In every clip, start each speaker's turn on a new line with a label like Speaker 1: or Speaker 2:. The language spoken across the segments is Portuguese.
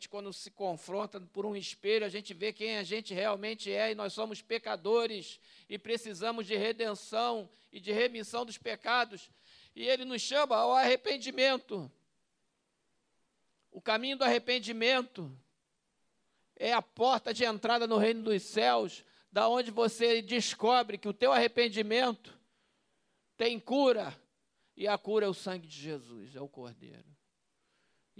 Speaker 1: gente, quando se confronta por um espelho, a gente vê quem a gente realmente é e nós somos pecadores e precisamos de redenção e de remissão dos pecados. E Ele nos chama ao arrependimento. O caminho do arrependimento é a porta de entrada no reino dos céus, da onde você descobre que o teu arrependimento tem cura, e a cura é o sangue de Jesus, é o Cordeiro.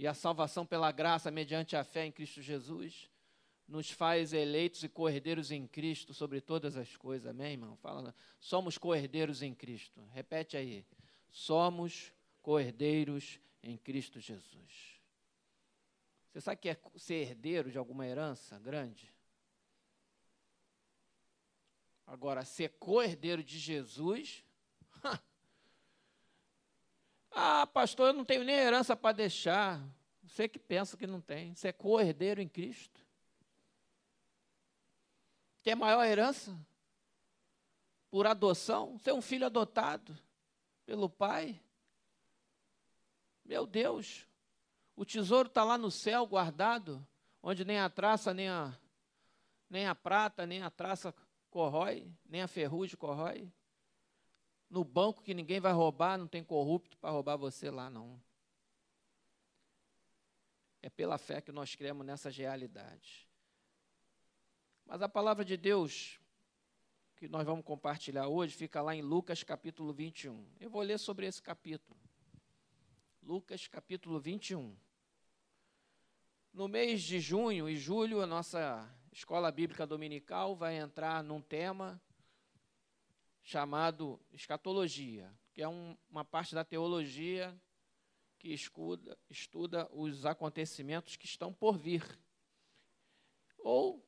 Speaker 1: E a salvação pela graça, mediante a fé em Cristo Jesus, nos faz eleitos e cordeiros em Cristo sobre todas as coisas. Amém, irmão? Fala, somos cordeiros em Cristo. Repete aí. Somos cordeiros em Cristo Jesus. Você sabe que é ser herdeiro de alguma herança grande? Agora, ser co-herdeiro de Jesus. Ah, pastor, eu não tenho nem herança para deixar. Você que pensa que não tem. Você é co-herdeiro em Cristo. Quer maior herança? Por adoção? Você é um filho adotado pelo pai. Meu Deus, o tesouro está lá no céu guardado, onde nem a traça, nem a, nem a prata, nem a traça corrói, nem a ferrugem corrói. No banco que ninguém vai roubar, não tem corrupto para roubar você lá, não. É pela fé que nós cremos nessas realidades. Mas a palavra de Deus que nós vamos compartilhar hoje fica lá em Lucas capítulo 21. Eu vou ler sobre esse capítulo. Lucas capítulo 21. No mês de junho e julho, a nossa escola bíblica dominical vai entrar num tema chamado escatologia, que é um, uma parte da teologia que escuda, estuda os acontecimentos que estão por vir. Ou,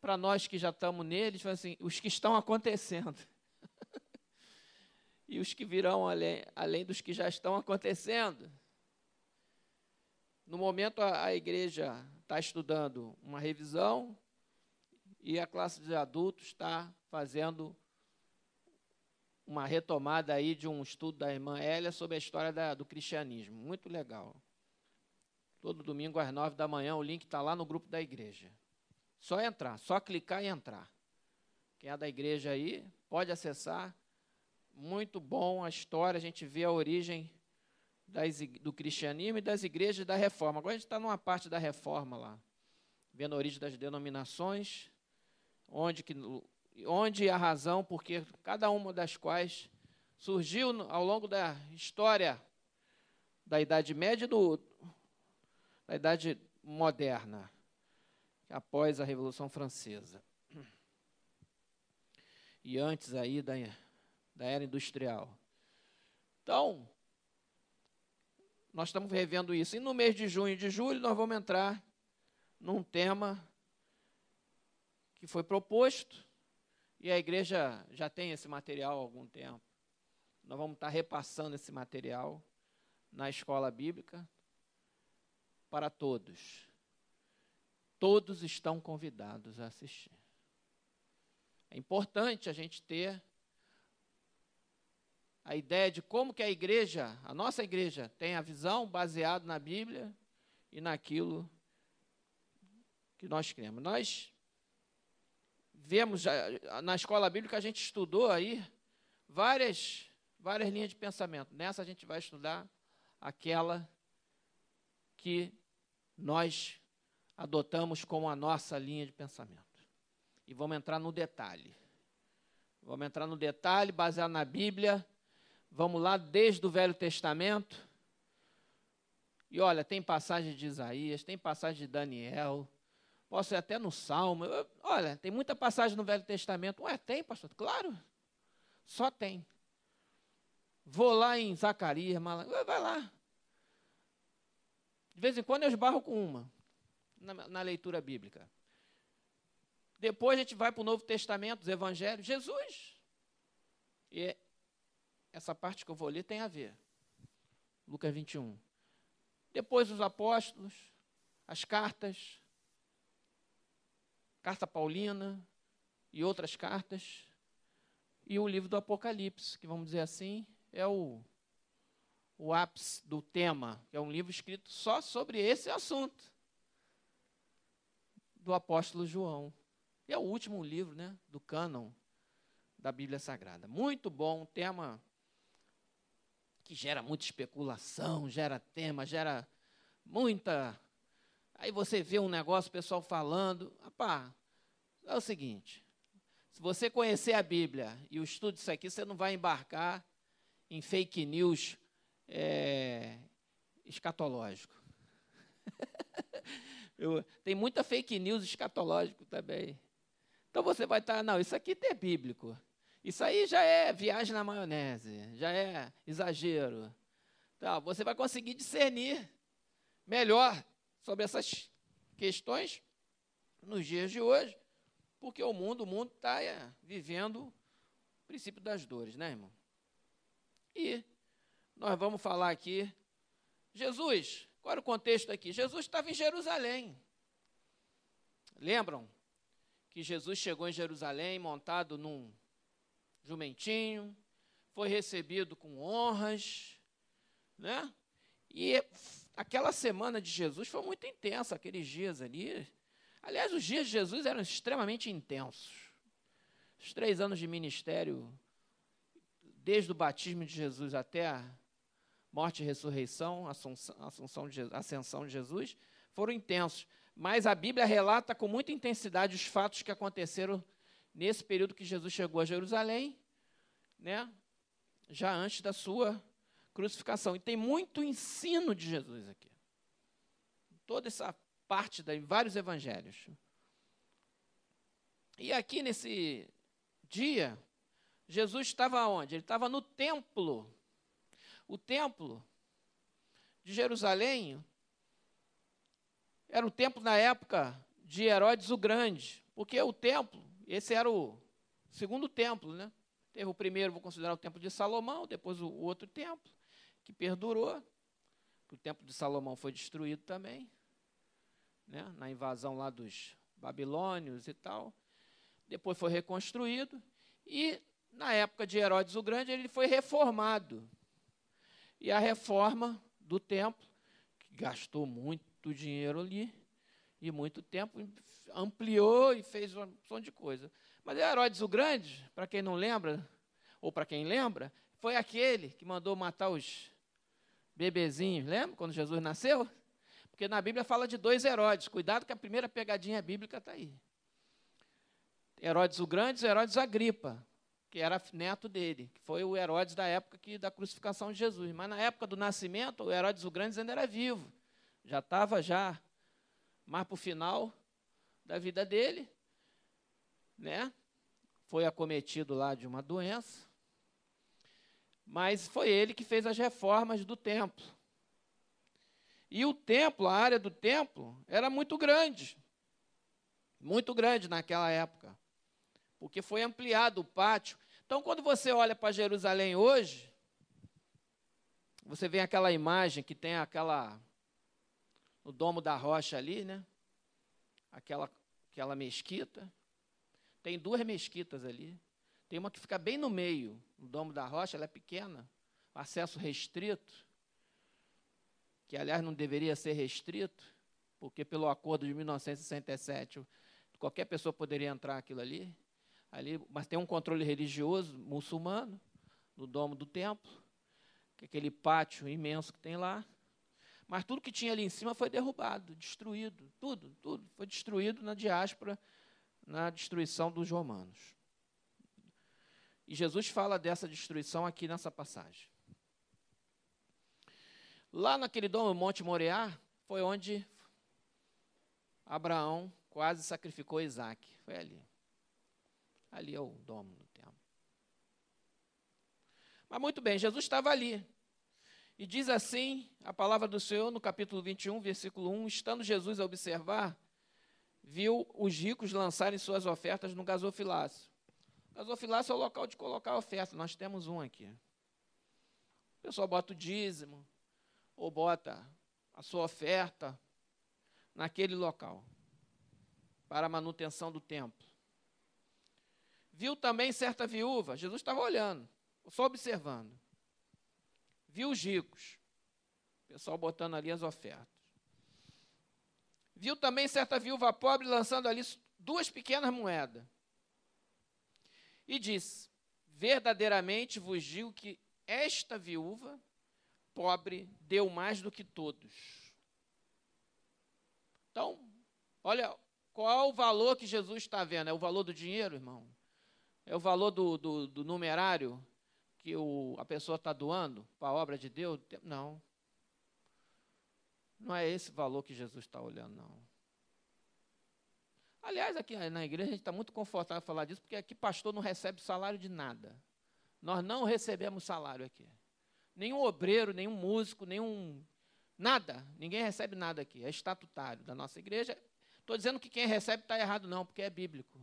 Speaker 1: para nós que já estamos neles, assim, os que estão acontecendo. e os que virão além, além dos que já estão acontecendo. No momento, a, a igreja está estudando uma revisão e a classe de adultos está fazendo uma retomada aí de um estudo da irmã Hélia sobre a história da, do cristianismo. Muito legal. Todo domingo às nove da manhã, o link está lá no grupo da igreja. Só entrar, só clicar e entrar. Quem é da igreja aí, pode acessar. Muito bom a história, a gente vê a origem das, do cristianismo e das igrejas da reforma. Agora a gente está numa parte da reforma lá, vendo a origem das denominações, onde, que, onde a razão, porque cada uma das quais surgiu ao longo da história da Idade Média e do, da Idade Moderna, após a Revolução Francesa. E antes aí da, da Era Industrial. Então, nós estamos revendo isso. E no mês de junho e de julho, nós vamos entrar num tema que foi proposto, e a igreja já tem esse material há algum tempo. Nós vamos estar repassando esse material na escola bíblica para todos. Todos estão convidados a assistir. É importante a gente ter a ideia de como que a igreja, a nossa igreja, tem a visão baseada na Bíblia e naquilo que nós cremos. Nós vemos na escola bíblica a gente estudou aí várias várias linhas de pensamento. Nessa a gente vai estudar aquela que nós adotamos como a nossa linha de pensamento. E vamos entrar no detalhe. Vamos entrar no detalhe baseado na Bíblia Vamos lá desde o Velho Testamento. E olha, tem passagem de Isaías, tem passagem de Daniel, posso ir até no Salmo. Olha, tem muita passagem no Velho Testamento. Ué, tem, pastor? Claro. Só tem. Vou lá em Zacarias, vai lá. De vez em quando eu esbarro com uma, na, na leitura bíblica. Depois a gente vai para o Novo Testamento, os Evangelhos. Jesus. E essa parte que eu vou ler tem a ver. Lucas 21. Depois os apóstolos, as cartas, carta paulina e outras cartas, e o livro do Apocalipse, que vamos dizer assim, é o, o ápice do tema, que é um livro escrito só sobre esse assunto. do apóstolo João. E é o último livro né, do cânon da Bíblia Sagrada. Muito bom, tema que gera muita especulação, gera tema, gera muita. Aí você vê um negócio, o pessoal falando. Rapá, é o seguinte: se você conhecer a Bíblia e o estudo disso aqui, você não vai embarcar em fake news é, escatológico. Eu, tem muita fake news escatológico também. Então você vai estar, não, isso aqui é bíblico. Isso aí já é viagem na maionese, já é exagero. Então, você vai conseguir discernir melhor sobre essas questões nos dias de hoje, porque o mundo, o mundo está é, vivendo o princípio das dores, né, irmão? E nós vamos falar aqui, Jesus, qual era o contexto aqui? Jesus estava em Jerusalém. Lembram que Jesus chegou em Jerusalém montado num jumentinho, foi recebido com honras, né? E aquela semana de Jesus foi muito intensa, aqueles dias ali. Aliás, os dias de Jesus eram extremamente intensos. Os três anos de ministério, desde o batismo de Jesus até a morte e ressurreição, assunção, assunção de, ascensão de Jesus, foram intensos. Mas a Bíblia relata com muita intensidade os fatos que aconteceram nesse período que Jesus chegou a Jerusalém, né? já antes da sua crucificação. E tem muito ensino de Jesus aqui. Toda essa parte de vários evangelhos. E aqui nesse dia, Jesus estava onde? Ele estava no templo. O templo de Jerusalém era o templo na época de Herodes o Grande, porque o templo, esse era o segundo templo, né? Teve o primeiro, vou considerar o templo de Salomão, depois o, outro templo, que perdurou. O templo de Salomão foi destruído também, né? na invasão lá dos babilônios e tal. Depois foi reconstruído. E na época de Herodes o Grande, ele foi reformado. E a reforma do templo, que gastou muito dinheiro ali e muito tempo, ampliou e fez uma opção de coisa. Mas Herodes o Grande, para quem não lembra, ou para quem lembra, foi aquele que mandou matar os bebezinhos, lembra? Quando Jesus nasceu? Porque na Bíblia fala de dois Herodes. Cuidado que a primeira pegadinha bíblica está aí. Herodes o Grande e Herodes Agripa, que era neto dele, que foi o Herodes da época que, da crucificação de Jesus. Mas na época do nascimento, o Herodes o Grande ainda era vivo. Já estava já mais para o final da vida dele né? Foi acometido lá de uma doença. Mas foi ele que fez as reformas do templo. E o templo, a área do templo, era muito grande. Muito grande naquela época. Porque foi ampliado o pátio. Então, quando você olha para Jerusalém hoje, você vê aquela imagem que tem aquela. no domo da rocha ali, né? Aquela, aquela mesquita. Tem duas mesquitas ali. Tem uma que fica bem no meio, no Domo da Rocha, ela é pequena, acesso restrito, que aliás não deveria ser restrito, porque pelo acordo de 1967 qualquer pessoa poderia entrar aquilo ali, ali, mas tem um controle religioso muçulmano no domo do templo, é aquele pátio imenso que tem lá. Mas tudo que tinha ali em cima foi derrubado, destruído, tudo, tudo foi destruído na diáspora na destruição dos romanos. E Jesus fala dessa destruição aqui nessa passagem. Lá naquele domo, Monte Moriá, foi onde Abraão quase sacrificou Isaac. Foi ali. Ali é o domo do templo. Mas muito bem, Jesus estava ali. E diz assim a palavra do Senhor no capítulo 21, versículo 1: Estando Jesus a observar viu os ricos lançarem suas ofertas no gasofilácio. Gasofilácio é o local de colocar a oferta, nós temos um aqui. O pessoal bota o dízimo, ou bota a sua oferta naquele local, para a manutenção do templo. Viu também certa viúva, Jesus estava olhando, só observando. Viu os ricos, o pessoal botando ali as ofertas. viu também certa viúva pobre lançando ali duas pequenas moedas. E disse: Verdadeiramente vos digo que esta viúva pobre deu mais do que todos. Então, olha, qual o valor que Jesus está vendo? É o valor do dinheiro, irmão? É o valor do, do, do numerário que o, a pessoa está doando para a obra de Deus? Não. Não é esse valor que Jesus está olhando, não. Aliás, aqui na igreja a gente está muito confortável falar disso, porque aqui pastor não recebe salário de nada. Nós não recebemos salário aqui. Nenhum obreiro, nenhum músico, nenhum. Nada. Ninguém recebe nada aqui. É estatutário da nossa igreja. Estou dizendo que quem recebe está errado, não, porque é bíblico.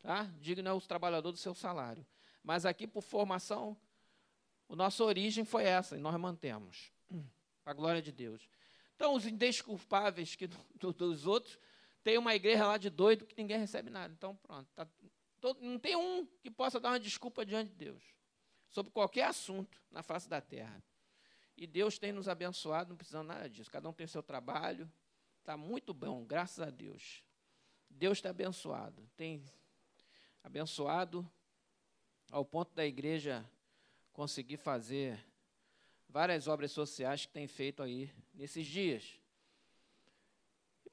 Speaker 1: Tá? Digno é o trabalhador do seu salário. Mas aqui, por formação, a nossa origem foi essa, e nós mantemos. A glória de Deus. Então, os indesculpáveis que, do, dos outros, tem uma igreja lá de doido que ninguém recebe nada. Então, pronto. Tá, todo, não tem um que possa dar uma desculpa diante de Deus sobre qualquer assunto na face da terra. E Deus tem nos abençoado, não precisamos nada disso. Cada um tem seu trabalho, está muito bom, graças a Deus. Deus está abençoado, tem abençoado ao ponto da igreja conseguir fazer várias obras sociais que tem feito aí nesses dias.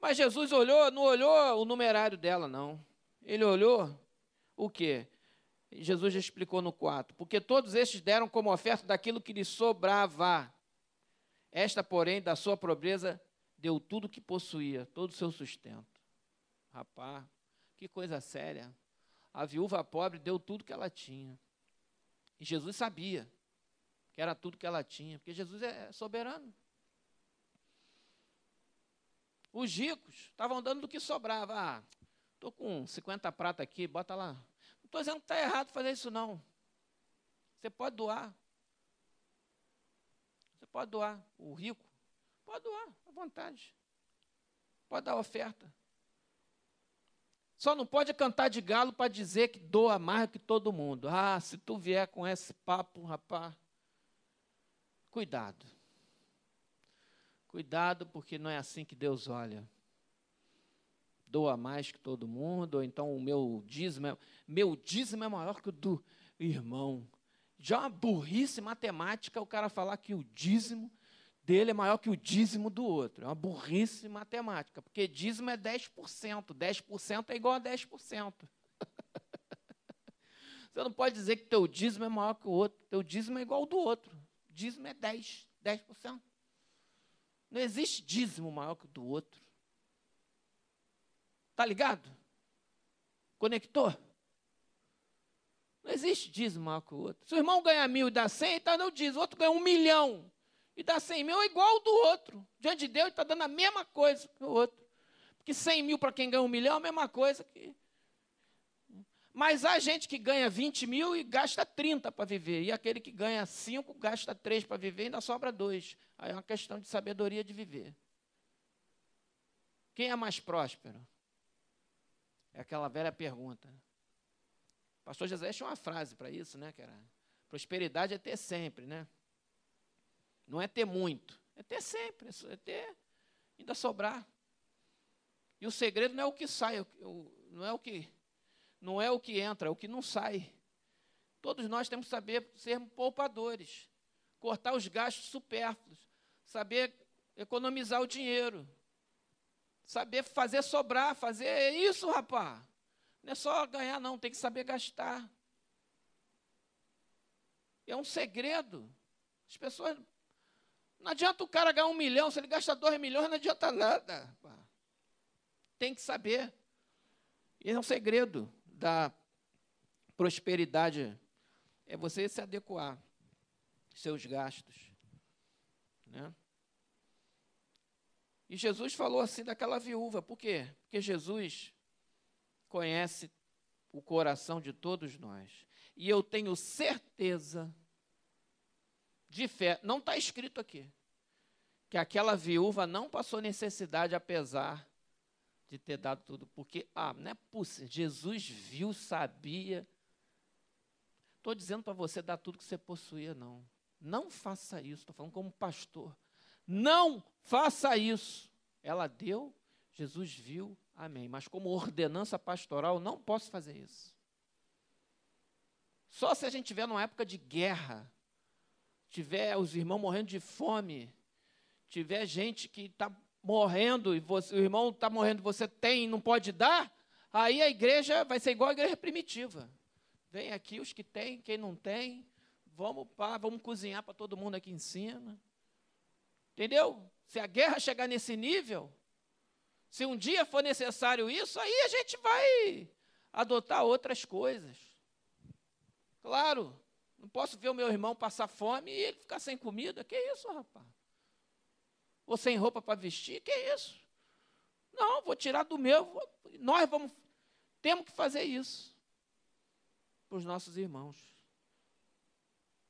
Speaker 1: Mas Jesus olhou, não olhou o numerário dela, não. Ele olhou o quê? Jesus já explicou no 4. Porque todos estes deram como oferta daquilo que lhe sobrava. Esta, porém, da sua pobreza, deu tudo o que possuía, todo o seu sustento. Rapaz, que coisa séria. A viúva pobre deu tudo que ela tinha. E Jesus sabia que era tudo que ela tinha, porque Jesus é soberano. Os ricos estavam dando do que sobrava. Ah, estou com 50 prata aqui, bota lá estou dizendo que está errado fazer isso, não. Você pode doar. Você pode doar. O rico pode doar, à vontade. Pode dar oferta. Só não pode cantar de galo para dizer que doa mais que todo mundo. Ah, se tu vier com esse papo, rapaz, cuidado. Cuidado, porque não é assim que Deus olha doa mais que todo mundo, ou então o meu dízimo, é, meu dízimo é maior que o do irmão. Já uma burrice matemática o cara falar que o dízimo dele é maior que o dízimo do outro. É uma burrice matemática, porque dízimo é 10%, 10% é igual a 10%. Você não pode dizer que teu dízimo é maior que o outro, teu dízimo é igual ao do outro. Dízimo é 10, 10%. Não existe dízimo maior que o do outro. Está ligado? Conectou? Não existe dízimo maior que o outro. Se o irmão ganha mil e dá cem, está dando dízimo. O outro ganha um milhão e dá cem mil, é igual ao do outro. Diante de Deus, está dando a mesma coisa que o outro. Porque cem mil para quem ganha um milhão é a mesma coisa que. Mas há gente que ganha 20 mil e gasta 30 para viver. E aquele que ganha 5 gasta 3 para viver e ainda sobra 2. Aí é uma questão de sabedoria de viver. Quem é mais próspero? É aquela velha pergunta. O pastor José tinha uma frase para isso, né? Que era, prosperidade é ter sempre, né? Não é ter muito, é ter sempre, é ter, ainda sobrar. E o segredo não é o que sai, não é o que, não é o que entra, é o que não sai. Todos nós temos que saber sermos poupadores, cortar os gastos supérfluos, saber economizar o dinheiro. Saber fazer sobrar, fazer isso, rapaz. Não é só ganhar, não, tem que saber gastar. É um segredo. As pessoas. Não adianta o cara ganhar um milhão, se ele gasta dois milhões, não adianta nada. Rapaz. Tem que saber. Esse é um segredo da prosperidade. É você se adequar seus gastos. Né? E Jesus falou assim daquela viúva, por quê? Porque Jesus conhece o coração de todos nós. E eu tenho certeza, de fé, não está escrito aqui, que aquela viúva não passou necessidade, apesar de ter dado tudo. Porque, ah, não é possível, Jesus viu, sabia. Estou dizendo para você dar tudo que você possuía, não. Não faça isso, estou falando como pastor. Não faça isso. Ela deu, Jesus viu, amém. Mas como ordenança pastoral, não posso fazer isso. Só se a gente tiver numa época de guerra, tiver os irmãos morrendo de fome, tiver gente que está morrendo e você, o irmão está morrendo, você tem e não pode dar, aí a igreja vai ser igual a igreja primitiva. Vem aqui os que têm, quem não tem, vamos pá, vamos cozinhar para todo mundo aqui em cima. Entendeu? Se a guerra chegar nesse nível, se um dia for necessário isso, aí a gente vai adotar outras coisas. Claro, não posso ver o meu irmão passar fome e ele ficar sem comida. Que isso, rapaz? Ou sem roupa para vestir? Que isso? Não, vou tirar do meu. Vou, nós vamos, temos que fazer isso para os nossos irmãos.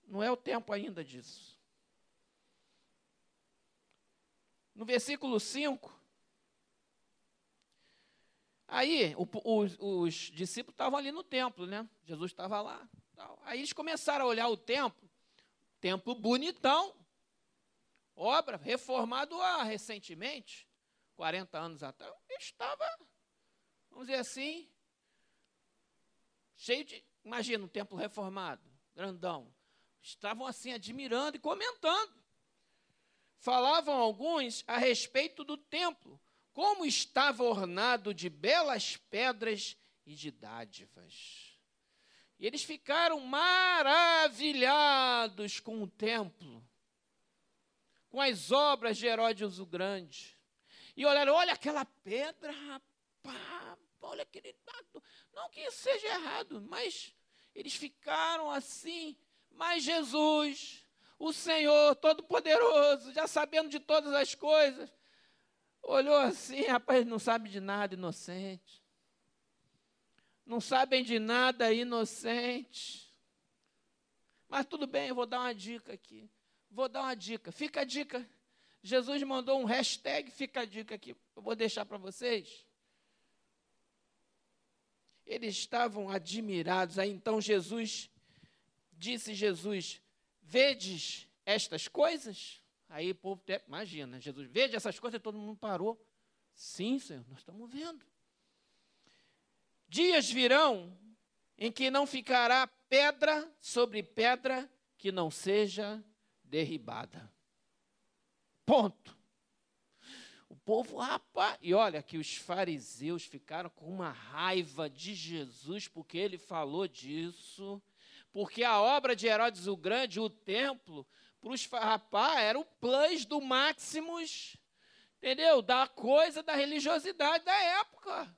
Speaker 1: Não é o tempo ainda disso. No versículo 5, aí o, os, os discípulos estavam ali no templo, né? Jesus estava lá. Tal. Aí eles começaram a olhar o templo, templo bonitão, obra, reformado há recentemente, 40 anos atrás. Estava, vamos dizer assim, cheio de. Imagina um templo reformado, grandão. Estavam assim, admirando e comentando. Falavam alguns a respeito do templo, como estava ornado de belas pedras e de dádivas. E eles ficaram maravilhados com o templo, com as obras de Herodes o Grande. E olharam, olha aquela pedra, rapaz, olha aquele. Não que isso seja errado, mas eles ficaram assim. Mas Jesus, o Senhor Todo-Poderoso, já sabendo de todas as coisas, olhou assim, rapaz, não sabe de nada, inocente não sabem de nada, inocente. Mas tudo bem, eu vou dar uma dica aqui. Vou dar uma dica. Fica a dica. Jesus mandou um hashtag, fica a dica aqui. Eu vou deixar para vocês. Eles estavam admirados. Aí então Jesus, disse Jesus, vedes estas coisas? Aí o povo, imagina, Jesus, vede essas coisas, e todo mundo parou. Sim, Senhor, nós estamos vendo. Dias virão em que não ficará pedra sobre pedra que não seja derribada. Ponto. O povo, rapaz, e olha que os fariseus ficaram com uma raiva de Jesus porque ele falou disso, porque a obra de Herodes o Grande, o templo, para os rapaz, era o plus do Maximus, entendeu? Da coisa da religiosidade da época.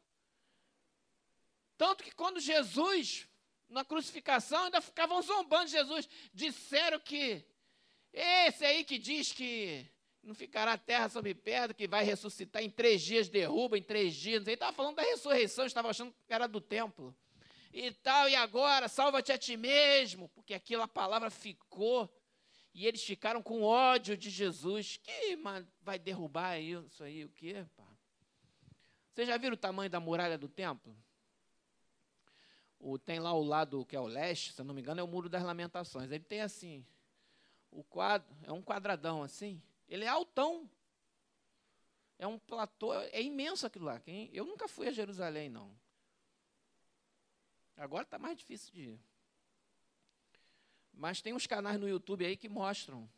Speaker 1: Tanto que quando Jesus, na crucificação, ainda ficavam zombando de Jesus. Disseram que esse aí que diz que não ficará terra sobre pedra, que vai ressuscitar em três dias, derruba em três dias. Ele estava falando da ressurreição, estava achando que era do templo. E tal, e agora, salva-te a ti mesmo, porque aquilo a palavra ficou. E eles ficaram com ódio de Jesus. Que vai derrubar isso aí, o quê? Pá? Vocês já viram o tamanho da muralha do templo? o, tem lá o lado que é o leste, se não me engano, é o Muro das Lamentações. Ele tem assim, o quadro, é um quadradão assim, ele é altão. É um platô, é imenso aquilo lá. Eu nunca fui a Jerusalém, não. Agora está mais difícil de ir. Mas tem uns canais no YouTube aí que mostram,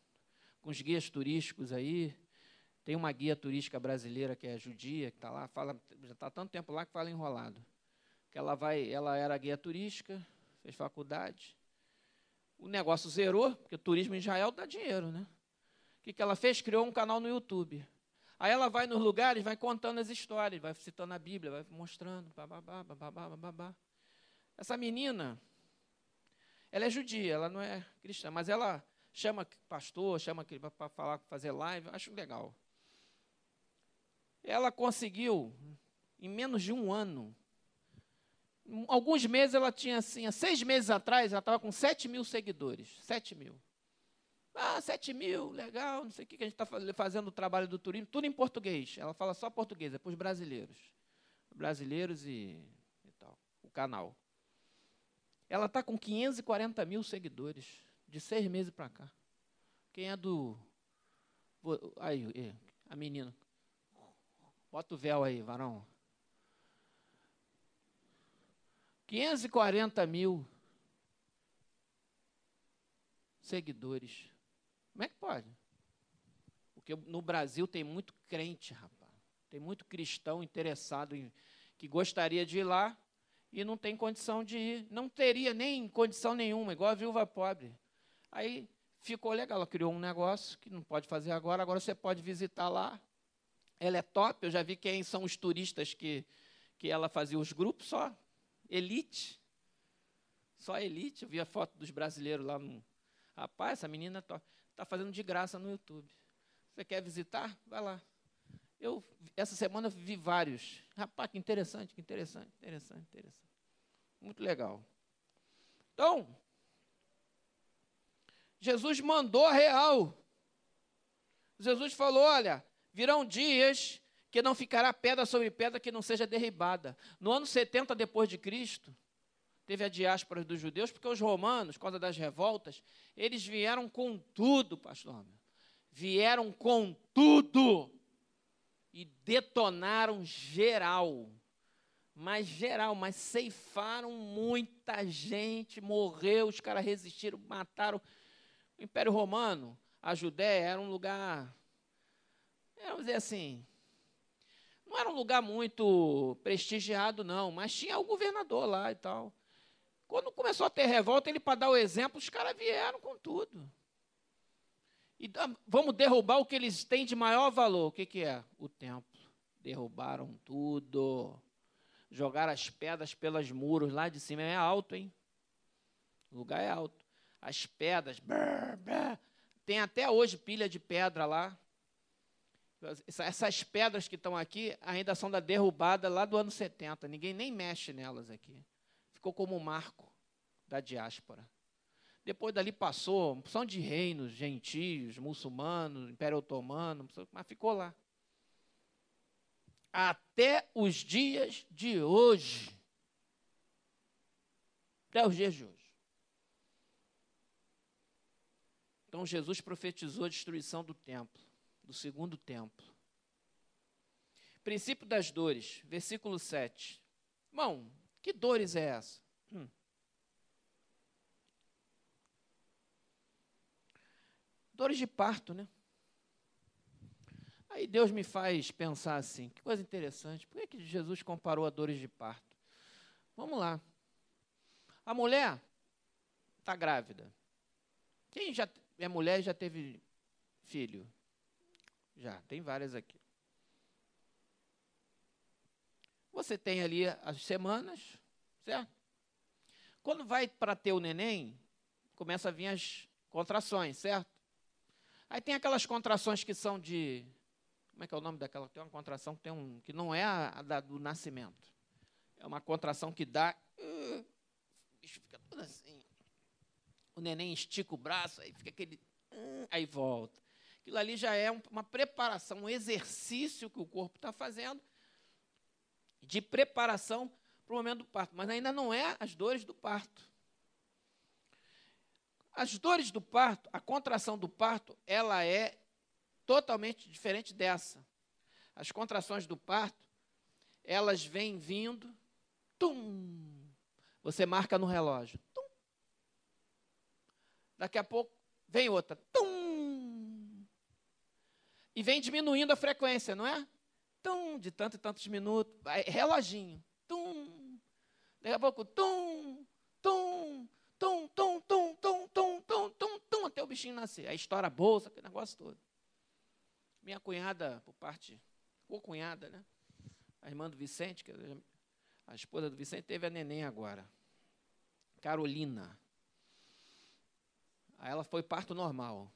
Speaker 1: com os guias turísticos aí. Tem uma guia turística brasileira que é judia, que está lá, fala, já está tanto tempo lá que fala enrolado que ela vai, ela era guia turística, fez faculdade. O negócio zerou, porque turismo em Israel dá dinheiro, né? O que, que ela fez? Criou um canal no YouTube. Aí ela vai nos lugares, vai contando as histórias, vai citando a Bíblia, vai mostrando, bababá, bababá, bababá. Essa menina, ela é judia, ela não é cristã, mas ela chama pastor, chama para falar, fazer live, acho legal. Ela conseguiu, em menos de um ano, alguns meses ela tinha assim, há seis meses atrás, ela estava com 7 mil seguidores. 7 mil. Ah, 7 mil, legal, não sei o que, que a gente está fazendo o trabalho do turismo, tudo em português. Ela fala só português, é para os brasileiros. Brasileiros e, e tal, o canal. Ela está com 540 mil seguidores, de seis meses para cá. Quem é do. Aí, a menina. Bota o véu aí, varão. 540 mil seguidores. Como é que pode? Porque no Brasil tem muito crente, rapaz. Tem muito cristão interessado em que gostaria de ir lá e não tem condição de ir. Não teria nem condição nenhuma, igual a viúva pobre. Aí ficou legal, ela criou um negócio que não pode fazer agora, agora você pode visitar lá. Ela é top, eu já vi quem são os turistas que, que ela fazia os grupos só. Elite. Só elite. Eu vi a foto dos brasileiros lá no. Rapaz, essa menina está fazendo de graça no YouTube. Você quer visitar? Vai lá. Eu, essa semana, vi vários. Rapaz, que interessante, que interessante, interessante, interessante. Muito legal. Então, Jesus mandou real. Jesus falou: olha, virão dias que não ficará pedra sobre pedra que não seja derribada. No ano 70 depois de Cristo, teve a diáspora dos judeus, porque os romanos, por causa das revoltas, eles vieram com tudo, pastor. Vieram com tudo e detonaram geral. Mas geral, mas ceifaram muita gente, morreu, os caras resistiram, mataram. O Império Romano, a Judéia era um lugar, vamos dizer assim, não era um lugar muito prestigiado, não, mas tinha o governador lá e tal. Quando começou a ter revolta, ele, para dar o exemplo, os caras vieram com tudo. E vamos derrubar o que eles têm de maior valor. O que, que é? O templo. Derrubaram tudo. Jogaram as pedras pelos muros lá de cima. É alto, hein? O lugar é alto. As pedras. Brr, brr. Tem até hoje pilha de pedra lá. Essas pedras que estão aqui ainda são da derrubada lá do ano 70. Ninguém nem mexe nelas aqui. Ficou como um marco da diáspora. Depois dali passou, são de reinos gentios, muçulmanos, Império Otomano, mas ficou lá. Até os dias de hoje. Até os dias de hoje. Então Jesus profetizou a destruição do templo, do segundo templo. Princípio das dores, versículo 7. Irmão, que dores é essa? Hum. Dores de parto, né? Aí Deus me faz pensar assim, que coisa interessante. Por que, que Jesus comparou a dores de parto? Vamos lá. A mulher está grávida. Quem já é mulher e já teve filho? Já, tem várias aqui. Você tem ali as semanas, certo? Quando vai para ter o neném, começa a vir as contrações, certo? Aí tem aquelas contrações que são de. Como é que é o nome daquela? Tem uma contração que, tem um, que não é a, da, do nascimento. É uma contração que dá. Uh, fica tudo assim. O neném estica o braço, aí fica aquele. Uh, aí volta. Aquilo ali já é um, uma preparação, um exercício que o corpo está fazendo de preparação para o momento do parto, mas ainda não é as dores do parto. As dores do parto, a contração do parto, ela é totalmente diferente dessa. As contrações do parto, elas vêm vindo, tum, você marca no relógio, tum. Daqui a pouco vem outra, tum. E vem diminuindo a frequência, não é? tum, de tanto e tantos minutos, reloginho, tum, daqui a pouco, tum, tum, tum, tum, tum, tum, tum, tum, tum, tum, até o bichinho nascer. Aí estoura a bolsa, aquele negócio todo. Minha cunhada, por parte, ou cunhada, né? A irmã do Vicente, que a esposa do Vicente, teve a neném agora. Carolina. Aí ela foi parto normal.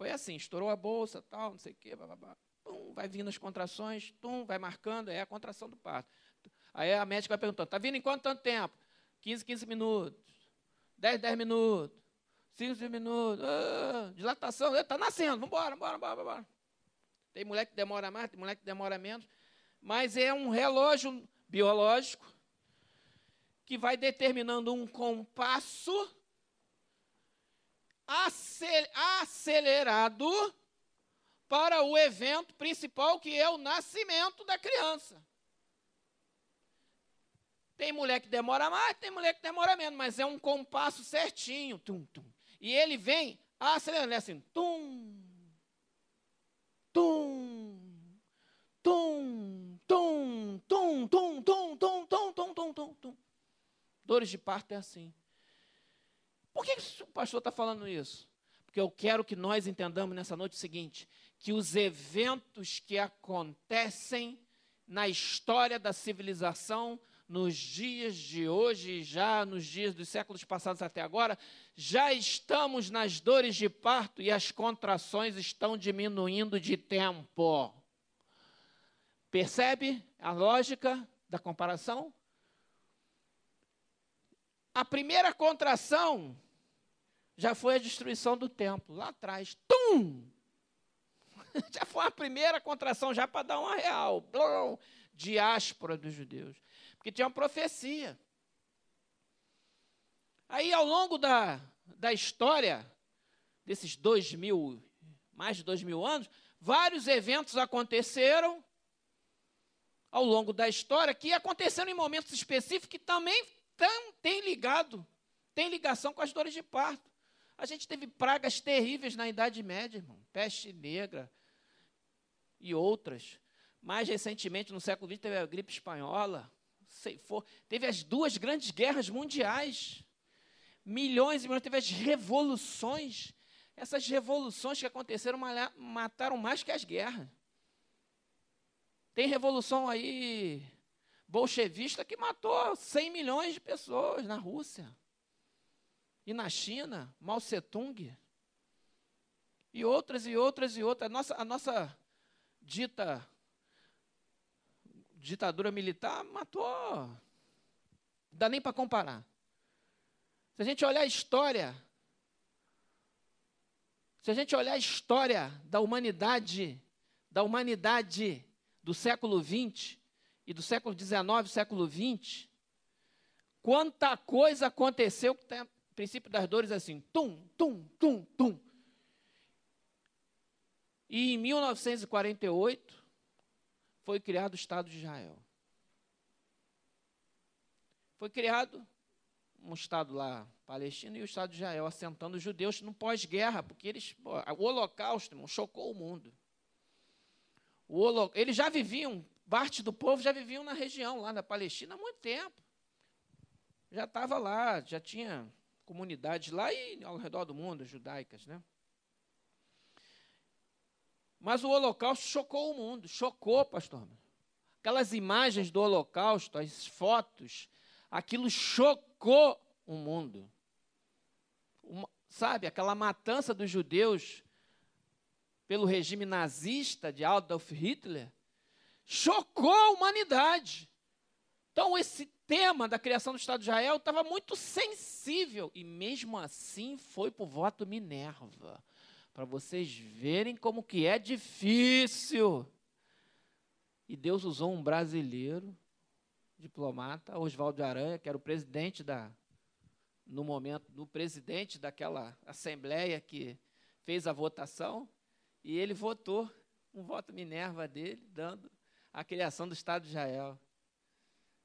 Speaker 1: Foi assim, estourou a bolsa, tal, não sei o quê, blá pum, vai vindo as contrações, tum, vai marcando, é a contração do parto. Aí a médica vai perguntando, está vindo em quanto tanto tempo? 15, 15 minutos, 10, 10 minutos, 5, 5 minutos, ah, dilatação, está nascendo, vamos embora, vamos embora, vamos. Tem mulher que demora mais, tem mulher que demora menos, mas é um relógio biológico que vai determinando um compasso acelerado para o evento principal, que é o nascimento da criança. Tem mulher que demora mais, tem mulher que demora menos, mas é um compasso certinho. Tum, tum. E ele vem acelerando, é assim, tum, tum, tum, tum, tum, tum, tum, tum, tum, tum, tum, tum, tum. Dores de parto é assim. Por que o pastor está falando isso? Porque eu quero que nós entendamos nessa noite o seguinte: que os eventos que acontecem na história da civilização, nos dias de hoje, já nos dias dos séculos passados até agora, já estamos nas dores de parto e as contrações estão diminuindo de tempo. Percebe a lógica da comparação? A primeira contração já foi a destruição do templo, lá atrás. Tum! Já foi a primeira contração, já para dar uma real. Blum, diáspora dos judeus. Porque tinha uma profecia. Aí, ao longo da, da história, desses dois mil, mais de dois mil anos, vários eventos aconteceram ao longo da história que aconteceram em momentos específicos que também tam, tem ligado, tem ligação com as dores de parto. A gente teve pragas terríveis na Idade Média, irmão. Peste negra e outras. Mais recentemente, no século XX, teve a gripe espanhola. For, teve as duas grandes guerras mundiais. Milhões e milhões. Teve as revoluções. Essas revoluções que aconteceram mataram mais que as guerras. Tem revolução aí bolchevista que matou 100 milhões de pessoas na Rússia. E na China, Mao Tse-tung. E outras e outras e outras. A nossa, a nossa dita ditadura militar matou. Não dá nem para comparar. Se a gente olhar a história, se a gente olhar a história da humanidade, da humanidade do século XX, e do século XIX, século XX, quanta coisa aconteceu que princípio das dores assim, tum, tum, tum, tum. E em 1948 foi criado o Estado de Israel. Foi criado um Estado lá, Palestina, e o Estado de Israel, assentando os judeus no pós-guerra, porque eles, o Holocausto irmão, chocou o mundo. O holo, eles já viviam parte do povo já viviam na região, lá na Palestina, há muito tempo. Já estava lá, já tinha comunidades lá e ao redor do mundo, judaicas, né? Mas o Holocausto chocou o mundo, chocou, pastor. Aquelas imagens do Holocausto, as fotos, aquilo chocou o mundo. Uma, sabe, aquela matança dos judeus pelo regime nazista de Adolf Hitler, chocou a humanidade. Então, esse tema da criação do Estado de Israel estava muito sensível, e mesmo assim foi por voto Minerva, para vocês verem como que é difícil. E Deus usou um brasileiro, diplomata, Oswaldo Aranha, que era o presidente da, no momento, do presidente daquela assembleia que fez a votação, e ele votou um voto Minerva dele, dando a criação do Estado de Israel.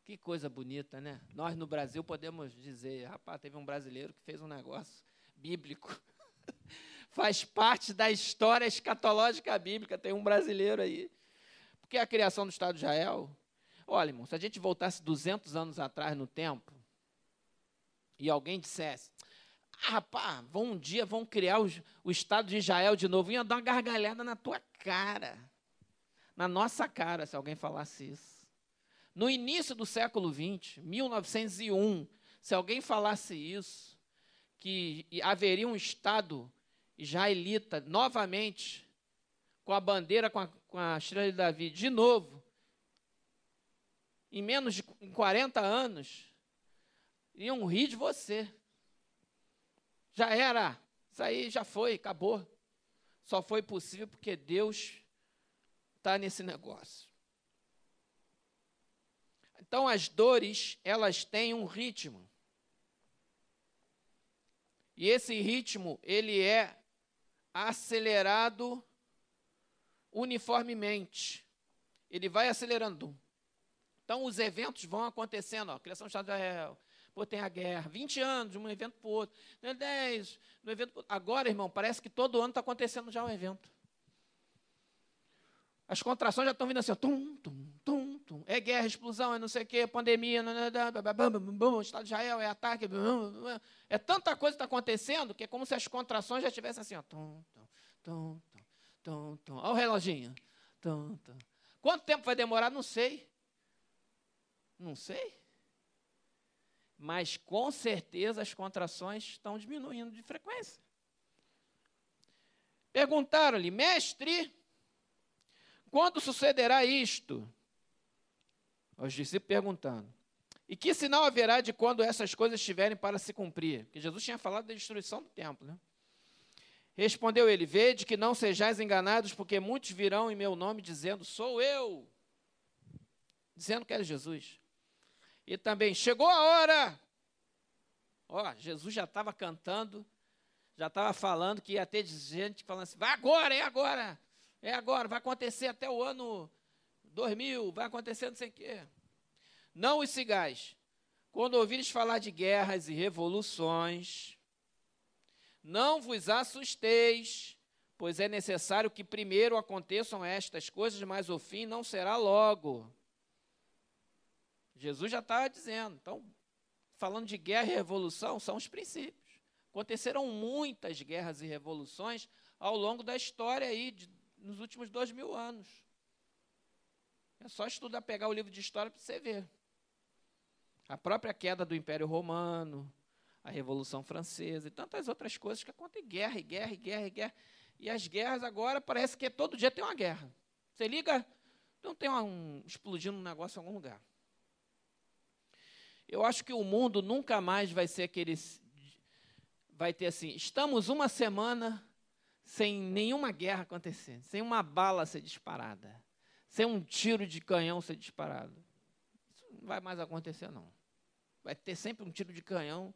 Speaker 1: Que coisa bonita, né? Nós no Brasil podemos dizer, rapaz, teve um brasileiro que fez um negócio bíblico. Faz parte da história escatológica bíblica, tem um brasileiro aí. Porque a criação do Estado de Israel, olha, irmão, se a gente voltasse 200 anos atrás no tempo, e alguém dissesse, ah, rapaz, vão um dia vão criar o, o Estado de Israel de novo, ia dar uma gargalhada na tua cara na nossa cara se alguém falasse isso. No início do século XX, 1901, se alguém falasse isso, que haveria um Estado israelita novamente, com a bandeira, com a, com a estrela de Davi, de novo, em menos de 40 anos, iam rir de você. Já era, isso aí já foi, acabou. Só foi possível porque Deus está nesse negócio. Então, as dores, elas têm um ritmo. E esse ritmo, ele é acelerado uniformemente. Ele vai acelerando. Então, os eventos vão acontecendo. Ó, criação do Estado de Israel, pô, tem a guerra. 20 anos, de um evento para o outro. 10, no evento Agora, irmão, parece que todo ano está acontecendo já um evento. As contrações já estão vindo assim, ó, tum, tum. É guerra, explosão, é não sei o quê, pandemia, o Estado de Israel, é ataque. É tanta coisa que está acontecendo que é como se as contrações já estivessem assim, ó, tum, tum, tum, tum. Olha o reloginho. Tum, tum. Quanto tempo vai demorar? Não sei. Não sei. Mas com certeza as contrações estão diminuindo de frequência. Perguntaram-lhe, mestre, quando sucederá isto? Os discípulos perguntando. E que sinal haverá de quando essas coisas estiverem para se cumprir? Porque Jesus tinha falado da destruição do templo. Né? Respondeu ele: Vede que não sejais enganados, porque muitos virão em meu nome dizendo: Sou eu. Dizendo que era Jesus. E também chegou a hora. Ó, Jesus já estava cantando, já estava falando que ia ter gente falando assim: vai agora, é agora. É agora, vai acontecer até o ano 2000, vai acontecer não sei o quê. Não os sigais. Quando ouvires falar de guerras e revoluções, não vos assusteis, pois é necessário que primeiro aconteçam estas coisas, mas o fim não será logo. Jesus já estava dizendo. Então, falando de guerra e revolução, são os princípios. Aconteceram muitas guerras e revoluções ao longo da história aí, de nos últimos dois mil anos. É só estudar, pegar o livro de história para você ver. A própria queda do Império Romano, a Revolução Francesa e tantas outras coisas que acontecem. Guerra, e guerra, e guerra, e guerra. E as guerras agora parece que todo dia tem uma guerra. Você liga, não tem um explodindo um negócio em algum lugar. Eu acho que o mundo nunca mais vai ser aquele. Vai ter assim: estamos uma semana sem nenhuma guerra acontecer, sem uma bala ser disparada, sem um tiro de canhão ser disparado. Isso não vai mais acontecer, não. Vai ter sempre um tiro de canhão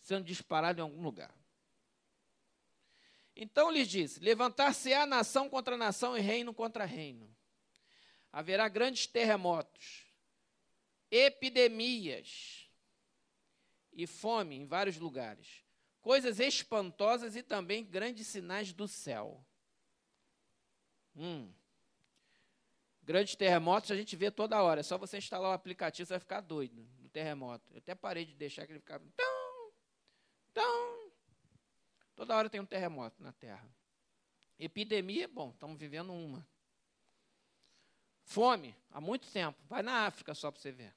Speaker 1: sendo disparado em algum lugar. Então lhes disse: Levantar-se-á nação contra nação e reino contra reino. Haverá grandes terremotos, epidemias e fome em vários lugares coisas espantosas e também grandes sinais do céu. Hum. Grandes terremotos a gente vê toda hora. É só você instalar o aplicativo, você vai ficar doido no terremoto. Eu até parei de deixar que ele ficava. Tão, tão. Toda hora tem um terremoto na Terra. Epidemia, bom, estamos vivendo uma. Fome, há muito tempo. Vai na África só para você ver.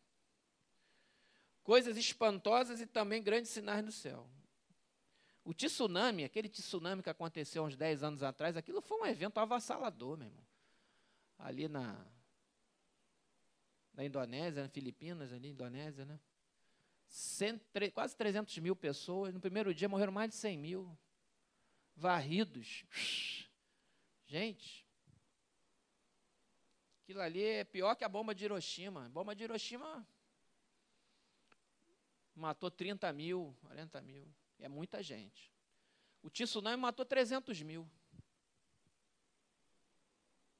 Speaker 1: Coisas espantosas e também grandes sinais no céu. O tsunami, aquele tsunami que aconteceu uns 10 anos atrás, aquilo foi um evento avassalador, meu irmão. Ali na, na Indonésia, na Filipinas, ali, Indonésia, né? Cento, quase 300 mil pessoas. No primeiro dia morreram mais de 100 mil. Varridos. Gente, aquilo ali é pior que a bomba de Hiroshima. A bomba de Hiroshima matou 30 mil, 40 mil. É muita gente. O tsunami matou 300 mil.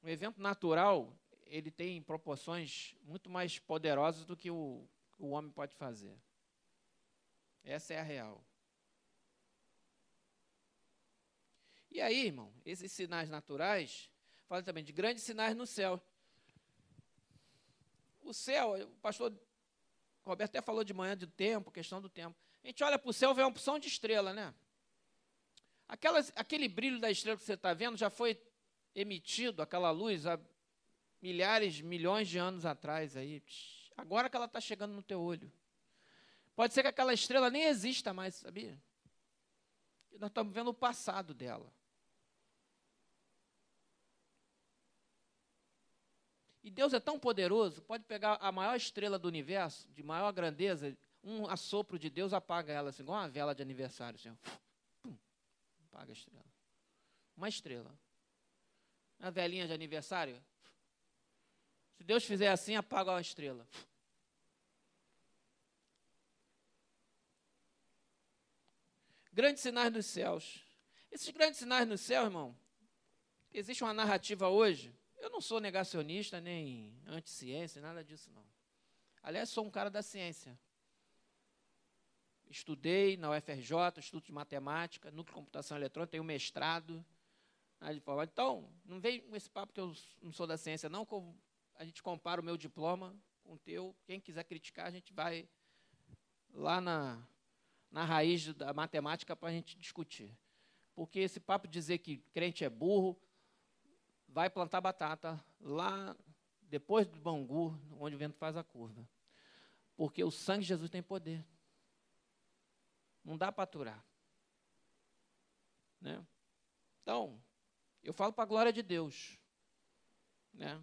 Speaker 1: Um evento natural, ele tem proporções muito mais poderosas do que o, o homem pode fazer. Essa é a real. E aí, irmão, esses sinais naturais, fala também de grandes sinais no céu. O céu, o pastor Roberto até falou de manhã do tempo, questão do tempo. A gente olha para o céu e vê uma opção de estrela, né? Aquelas, aquele brilho da estrela que você está vendo já foi emitido, aquela luz, há milhares, milhões de anos atrás. Aí. Agora que ela está chegando no teu olho. Pode ser que aquela estrela nem exista mais, sabia? E nós estamos vendo o passado dela. E Deus é tão poderoso, pode pegar a maior estrela do universo, de maior grandeza, um assopro de Deus apaga ela, assim, igual uma vela de aniversário. Assim, pum, apaga a estrela. Uma estrela. Uma velinha de aniversário. Se Deus fizer assim, apaga uma estrela. Grandes sinais dos céus. Esses grandes sinais no céu, irmão, existe uma narrativa hoje Eu não sou negacionista, nem anti-ciência, nada disso, não. Aliás, sou um cara da ciência. Estudei na UFRJ, estudo de matemática, núcleo de computação eletrônica, tenho mestrado na informática. Então, não vem com esse papo que eu não sou da ciência, não, a gente compara o meu diploma com o teu. Quem quiser criticar, a gente vai lá na, na raiz da matemática para a gente discutir. Porque esse papo de dizer que crente é burro, vai plantar batata lá depois do Bangu, onde o vento faz a curva. Porque o sangue de Jesus tem poder. Não dá para aturar. Né? Então, eu falo para a glória de Deus. Né?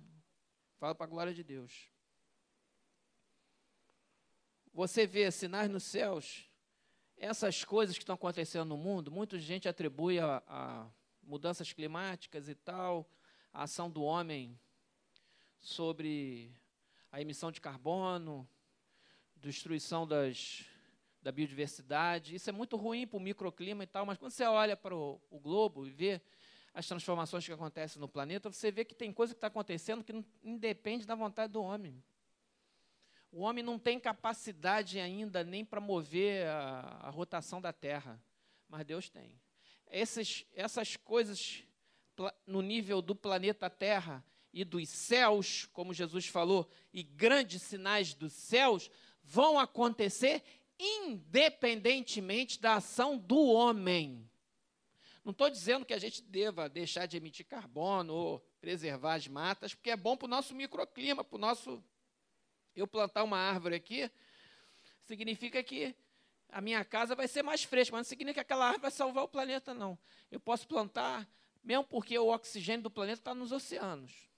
Speaker 1: Falo para a glória de Deus. Você vê sinais nos céus, essas coisas que estão acontecendo no mundo, muita gente atribui a, a mudanças climáticas e tal, a ação do homem sobre a emissão de carbono, destruição das, da biodiversidade. Isso é muito ruim para o microclima e tal, mas quando você olha para o, o, globo e vê as transformações que acontecem no planeta, você vê que tem coisa que está acontecendo que não independe da vontade do homem. O homem não tem capacidade ainda nem para mover a, a, rotação da Terra, mas Deus tem. Essas, essas coisas no nível do planeta Terra e dos céus, como Jesus falou, e grandes sinais dos céus, vão acontecer independentemente da ação do homem. Não estou dizendo que a gente deva deixar de emitir carbono ou preservar as matas, porque é bom para o nosso microclima, para o nosso. Eu plantar uma árvore aqui, significa que a minha casa vai ser mais fresca, mas não significa que aquela árvore vai salvar o planeta, não. Eu posso plantar mesmo porque o oxigênio do planeta está nos oceanos.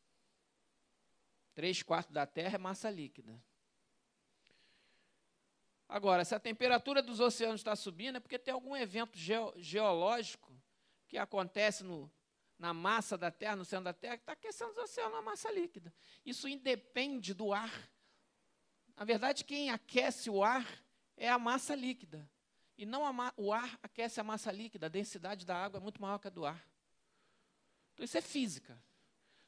Speaker 1: Três quartos da Terra é massa líquida. Agora, se a temperatura dos oceanos está subindo, é porque tem algum evento geológico que acontece no, na massa da Terra, no centro da Terra, está aquecendo os oceanos na massa líquida. Isso independe do ar. Na verdade, quem aquece o ar é a massa líquida. E não o ar aquece a massa líquida, a densidade da água é muito maior que a do ar. Então, isso é física.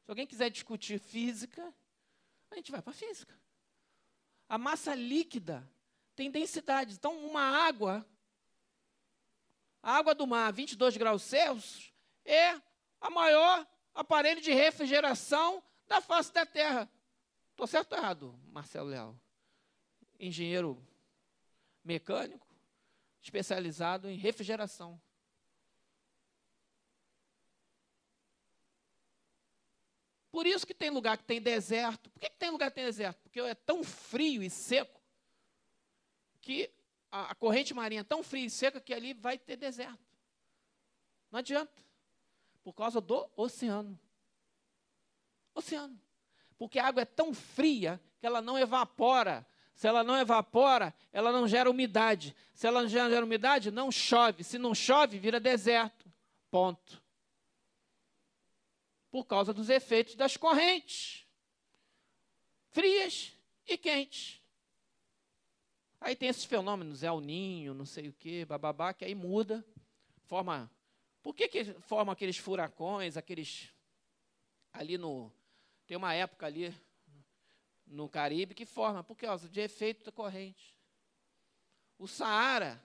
Speaker 1: Se alguém quiser discutir física, a gente vai para a física. A massa líquida tem densidade. Então, uma água, a água do mar, 22 graus Celsius, é a maior aparelho de refrigeração da face da Terra. Estou certo ou errado, Marcelo Leal? Engenheiro mecânico, especializado em refrigeração. Por isso que tem lugar que tem deserto. Por que, que tem lugar que tem deserto? Porque é tão frio e seco que a, a corrente marinha tão fria e seca que ali vai ter deserto. Não adianta. Por causa do oceano. Oceano. Porque a água é tão fria que ela não evapora. Se ela não evapora, ela não gera umidade. Se ela não gera umidade, não chove. Se não chove, vira deserto. Ponto por causa dos efeitos das correntes frias e quentes. Aí tem esses fenômenos, é o ninho, não sei o quê, bababá, que aí muda, forma. Por que, que forma aqueles furacões, aqueles. Ali no. Tem uma época ali no Caribe que forma, por causa de efeito da corrente. O Saara,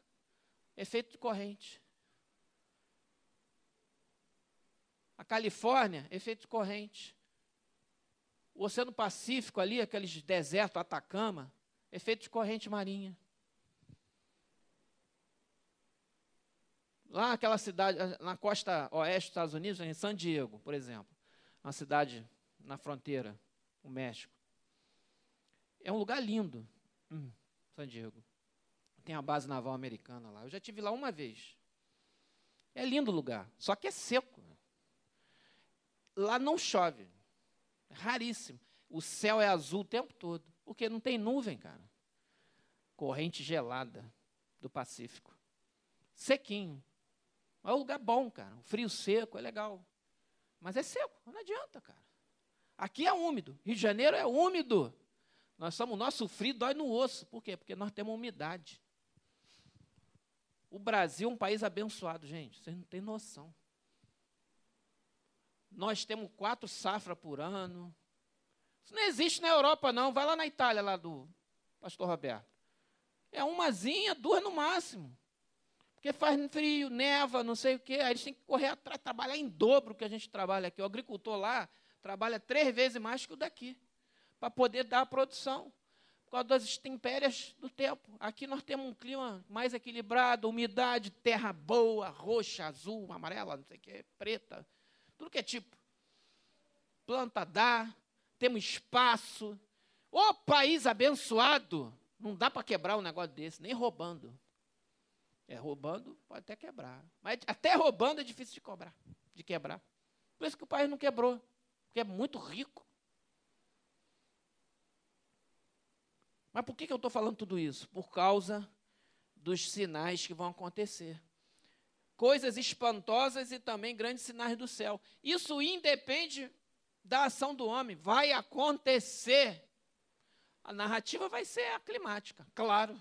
Speaker 1: efeito de corrente. A Califórnia, efeito de corrente. O Oceano Pacífico ali, aqueles desertos, Atacama, efeito de corrente marinha. Lá aquela cidade, na costa oeste dos Estados Unidos, em San Diego, por exemplo, uma cidade na fronteira, o México. É um lugar lindo, hum, San Diego. Tem a base naval americana lá. Eu já tive lá uma vez. É lindo o lugar, só que é seco lá não chove. É raríssimo. O céu é azul o tempo todo. Porque não tem nuvem, cara. Corrente gelada do Pacífico. Sequinho. É um lugar bom, cara. O frio seco é legal. Mas é seco, não adianta, cara. Aqui é úmido. Rio de Janeiro é úmido. Nós somos, nosso frio dói no osso. Por quê? Porque nós temos umidade. O Brasil é um país abençoado, gente. Vocês não têm noção. nós temos quatro safras por ano. Isso não existe na Europa, não. Vai lá na Itália, lá do pastor Roberto. É umazinha, duas no máximo. Porque faz frio, neva, não sei o quê. Aí eles têm que correr atrás, trabalhar em dobro que a gente trabalha aqui. O agricultor lá trabalha três vezes mais que o daqui, para poder dar a produção. Por causa das intempéries do tempo. Aqui nós temos um clima mais equilibrado, umidade, terra boa, roxa, azul, amarela, não sei o quê, preta, tudo que é tipo. Planta dá, temos espaço. Ô país abençoado! Não dá para quebrar um negócio desse, nem roubando. É, roubando pode até quebrar. Mas até roubando é difícil de cobrar, de quebrar. Por isso que o país não quebrou, porque é muito rico. Mas por que, que eu estou falando tudo isso? Por causa dos sinais que vão acontecer. Coisas espantosas e também grandes sinais do céu. Isso independe da ação do homem. Vai acontecer. A narrativa vai ser a climática, claro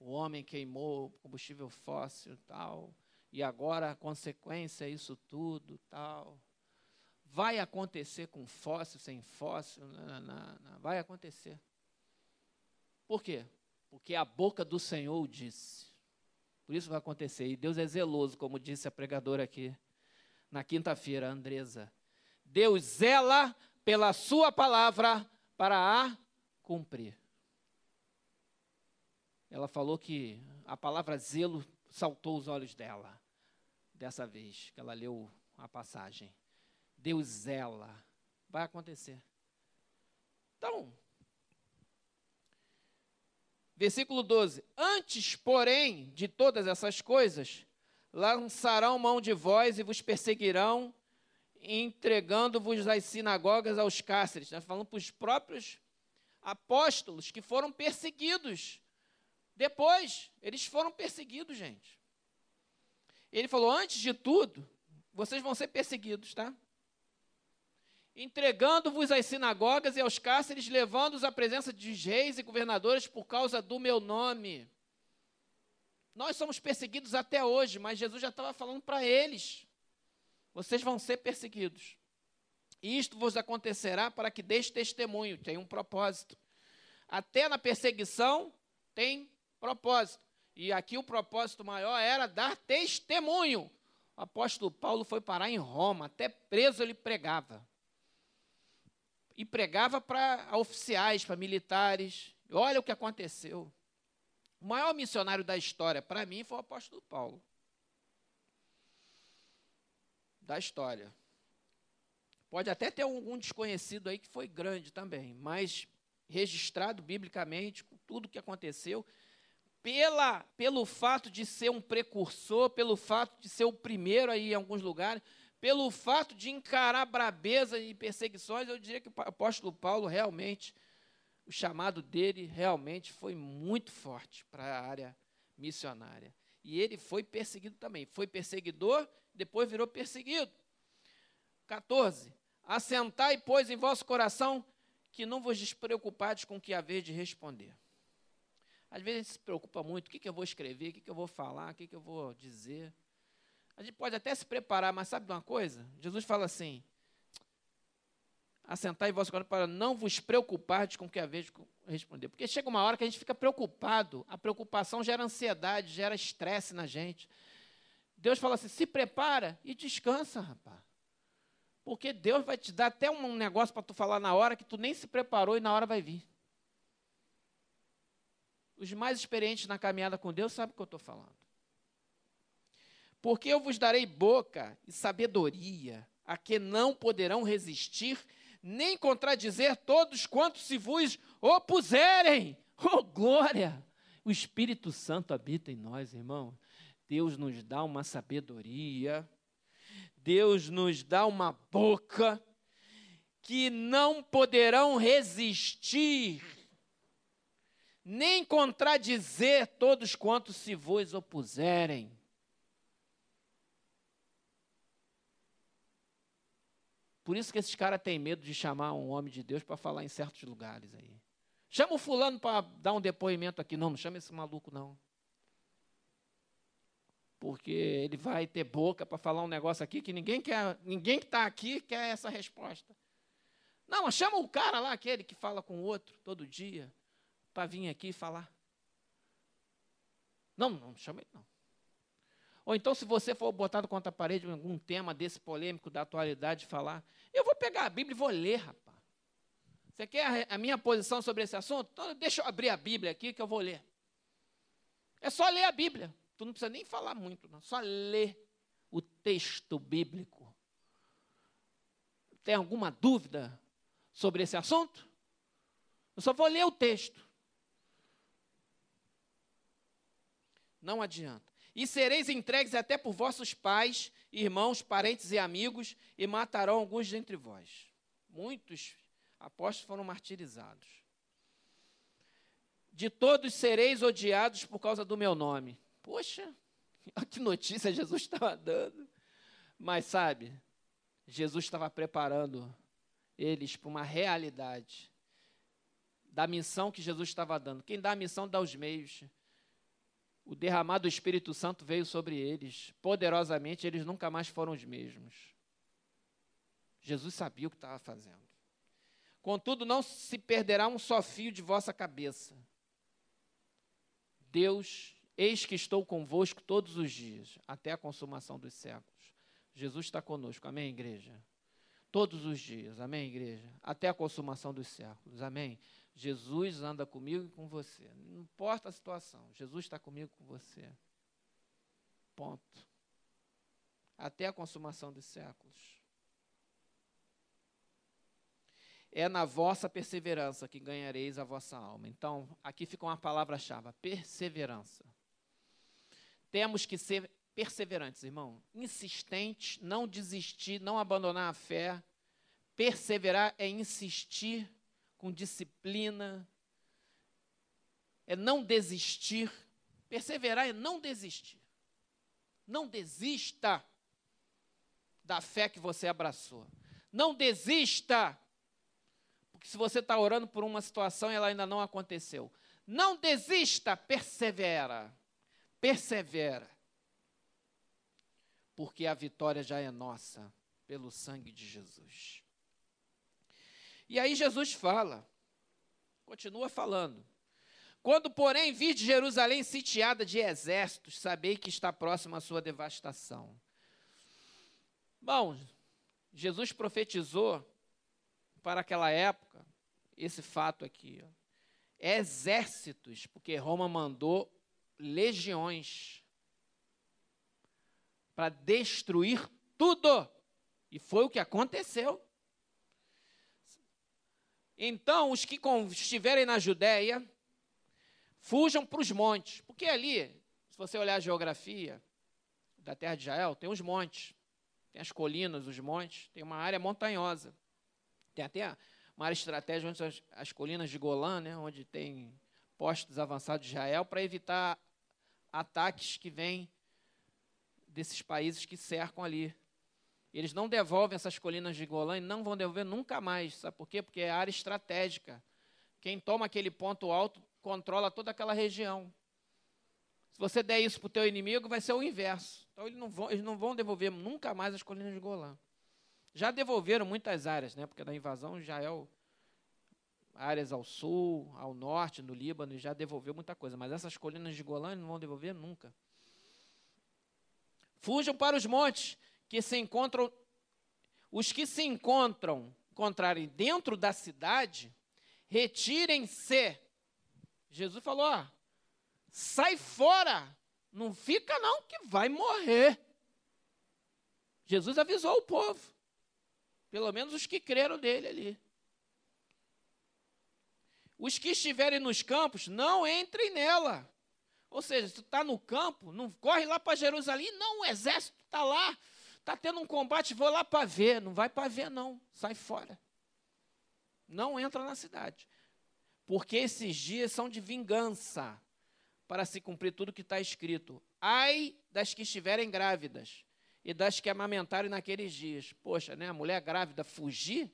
Speaker 1: o homem queimou combustível fóssil tal, e agora a consequência é isso tudo tal. Vai acontecer com fóssil, sem fóssil, não, não, não, vai acontecer. Por quê? Porque a boca do Senhor disse. Por isso vai acontecer. E Deus é zeloso, como disse a pregadora aqui na quinta-feira, Andresa. Deus zela pela sua palavra para a cumprir ela falou que a palavra zelo saltou os olhos dela, dessa vez que ela leu a passagem. Deus zela. Vai acontecer. Então, versículo 12: Antes, porém, de todas essas coisas, lançarão mão de vós e vos perseguirão, entregando-vos às sinagogas, aos cárceres. Nós falando para os próprios apóstolos que foram perseguidos depois, eles foram perseguidos, gente. Ele falou: antes de tudo, vocês vão ser perseguidos, tá? Entregando-vos às sinagogas e aos cárceres, levando-os à presença de reis e governadores por causa do meu nome. Nós somos perseguidos até hoje, mas Jesus já estava falando para eles: vocês vão ser perseguidos. E isto vos acontecerá para que deis testemunho, tem um propósito. Até na perseguição tem propósito. E aqui o propósito maior era dar testemunho. O apóstolo Paulo foi parar em Roma, até preso ele pregava. E pregava para oficiais, para militares. Olha o que aconteceu. O maior missionário da história, para mim, foi o apóstolo Paulo. Da história. Pode até ter algum desconhecido aí que foi grande também, mas registrado biblicamente, tudo que aconteceu, pela, pelo fato de ser um precursor, pelo fato de ser o primeiro aí em alguns lugares, pelo fato de encarar brabeza e perseguições, eu diria que o apóstolo Paulo realmente, o chamado dele realmente foi muito forte para a área missionária. E ele foi perseguido também. Foi perseguidor, depois virou perseguido. 14. Assentai, pois, em vosso coração que não vos despreocupades com o que haver de responder. Às vezes a gente se preocupa muito, o que, que eu vou escrever, o que, que eu vou falar, o que, que eu vou dizer. A gente pode até se preparar, mas sabe de uma coisa? Jesus fala assim, assentar em vosso coração para não vos preocupar com o que a vez responder. Porque chega uma hora que a gente fica preocupado, a preocupação gera ansiedade, gera estresse na gente. Deus fala assim, se prepara e descansa, rapaz. Porque Deus vai te dar até um negócio para tu falar na hora que tu nem se preparou e na hora vai vir. Os mais experientes na caminhada com Deus sabem o que eu estou falando. Porque eu vos darei boca e sabedoria, a que não poderão resistir, nem contradizer todos quantos se vos opuserem. Oh, glória! O Espírito Santo habita em nós, irmão. Deus nos dá uma sabedoria, Deus nos dá uma boca que não poderão resistir nem contradizer todos quantos se vos opuserem. Por isso que esses caras têm medo de chamar um homem de Deus para falar em certos lugares aí. Chama o fulano para dar um depoimento aqui. Não, não chama esse maluco, não. Porque ele vai ter boca para falar um negócio aqui que ninguém quer, ninguém que está aqui quer essa resposta. Não, chama o cara lá, aquele que fala com o outro todo dia, para vir aqui falar. Não, não chama ele não. Ou então, se você for botado contra a parede em algum tema desse polêmico da atualidade falar, eu vou pegar a Bíblia e vou ler, rapaz. Você quer a minha posição sobre esse assunto? Então, deixa eu abrir a Bíblia aqui que eu vou ler. É só ler a Bíblia. Tu não precisa nem falar muito, não. Só ler o texto bíblico. Tem alguma dúvida sobre esse assunto? Eu só vou ler o texto. Não adianta. E sereis entregues até por vossos pais, irmãos, parentes e amigos, e matarão alguns dentre vós. Muitos apóstolos foram martirizados. De todos sereis odiados por causa do meu nome. Poxa, que notícia Jesus estava dando. Mas sabe, Jesus estava preparando eles para uma realidade da missão que Jesus estava dando. Quem dá a missão dá os meios. O derramar do Espírito Santo veio sobre eles. Poderosamente, eles nunca mais foram os mesmos. Jesus sabia o que estava fazendo. Contudo, não se perderá um só fio de vossa cabeça. Deus, eis que estou convosco todos os dias, até a consumação dos séculos. Jesus está conosco, amém, igreja? Todos os dias, amém, igreja? Até a consumação dos séculos, amém? Jesus anda comigo e com você. Não importa a situação, Jesus está comigo e com você. Ponto. Até a consumação dos séculos. É na vossa perseverança que ganhareis a vossa alma. Então, aqui fica uma palavra-chave: perseverança. Temos que ser perseverantes, irmão. Insistentes, não desistir, não abandonar a fé. Perseverar é insistir com disciplina, é não desistir. Perseverar é não desistir. Não desista da fé que você abraçou. Não desista, porque se você está orando por uma situação e ela ainda não aconteceu. Não desista, persevera. Persevera. Porque a vitória já é nossa, pelo sangue de Jesus. E aí Jesus fala, continua falando. Quando, porém, vir de Jerusalém sitiada de exércitos, sabei que está próxima a sua devastação. Bom, Jesus profetizou para aquela época esse fato aqui. Ó. Exércitos, porque Roma mandou legiões para destruir tudo. E foi o que aconteceu. Então, os que estiverem na Judéia, fujam para os montes. Porque ali, se você olhar a geografia da terra de Israel, tem os montes. Tem as colinas, os montes. Tem uma área montanhosa. Tem até uma área estratégica onde as, as colinas de Golã, né, onde tem postos avançados de Israel, para evitar ataques que vêm desses países que cercam ali. Eles não devolvem essas colinas de Golã e não vão devolver nunca mais. Sabe por quê? Porque é área estratégica. Quem toma aquele ponto alto controla toda aquela região. Se você der isso para o teu inimigo, vai ser o inverso. Então eles não, vão, eles não vão devolver nunca mais as colinas de Golã. Já devolveram muitas áreas, né? Porque na invasão Israel, áreas ao sul, ao norte, no Líbano, já devolveu muita coisa. Mas essas colinas de Golã não vão devolver nunca. Fujam para os montes que se encontram, os que se encontram, encontrarem dentro da cidade, retirem-se. Jesus falou: ó, sai fora, não fica não que vai morrer. Jesus avisou o povo, pelo menos os que creram nele ali. Os que estiverem nos campos, não entrem nela. Ou seja, se tu está no campo, não corre lá para Jerusalém, não, o exército está lá, Está tendo um combate, vou lá para ver. Não vai para ver, não. Sai fora. Não entra na cidade. Porque esses dias são de vingança para se cumprir tudo que está escrito. Ai das que estiverem grávidas e das que amamentarem naqueles dias. Poxa, né? A mulher grávida fugir?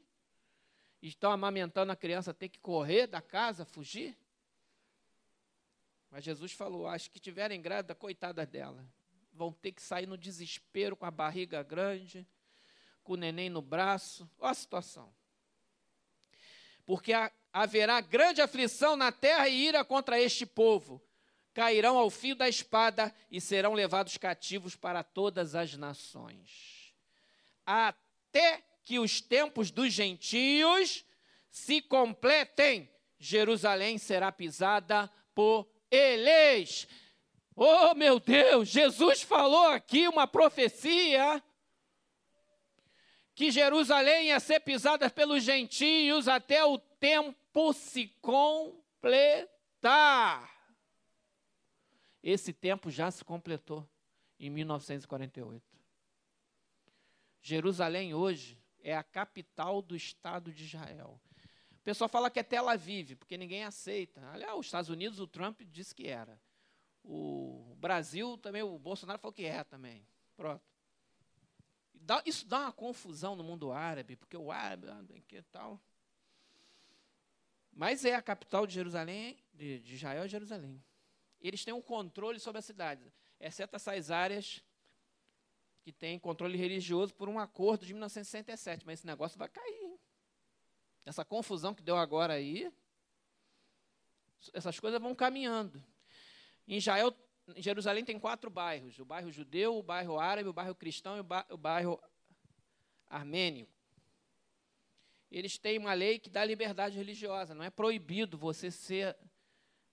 Speaker 1: Estão amamentando a criança, ter que correr da casa, fugir? Mas Jesus falou: as que estiverem grávidas, coitadas dela. vão ter que sair no desespero com a barriga grande, com o neném no braço. Olha a situação. Porque haverá grande aflição na terra e ira contra este povo. Cairão ao fio da espada e serão levados cativos para todas as nações. Até que os tempos dos gentios se completem, Jerusalém será pisada por eles. Oh, meu Deus, Jesus falou aqui uma profecia que Jerusalém ia ser pisada pelos gentios até o tempo se completar. Esse tempo já se completou em 1948. Jerusalém hoje é a capital do Estado de Israel. O pessoal fala que é Tel Aviv, porque ninguém aceita. Aliás, os Estados Unidos, o Trump disse que era. O Brasil também, o Bolsonaro falou que é também. Pronto. isso dá uma confusão no mundo árabe, porque o árabe, ah, que tal. Mas é a capital de Jerusalém, de, de Israel é Jerusalém. Eles têm um controle sobre a cidade, exceto essas áreas que têm controle religioso por um acordo de 1967. Mas esse negócio vai cair. Hein? Essa confusão que deu agora aí, essas coisas vão caminhando. Em Israel, em Jerusalém tem quatro bairros: o bairro judeu, o bairro árabe, o bairro cristão e o bairro armênio. Eles têm uma lei que dá liberdade religiosa, não é proibido você ser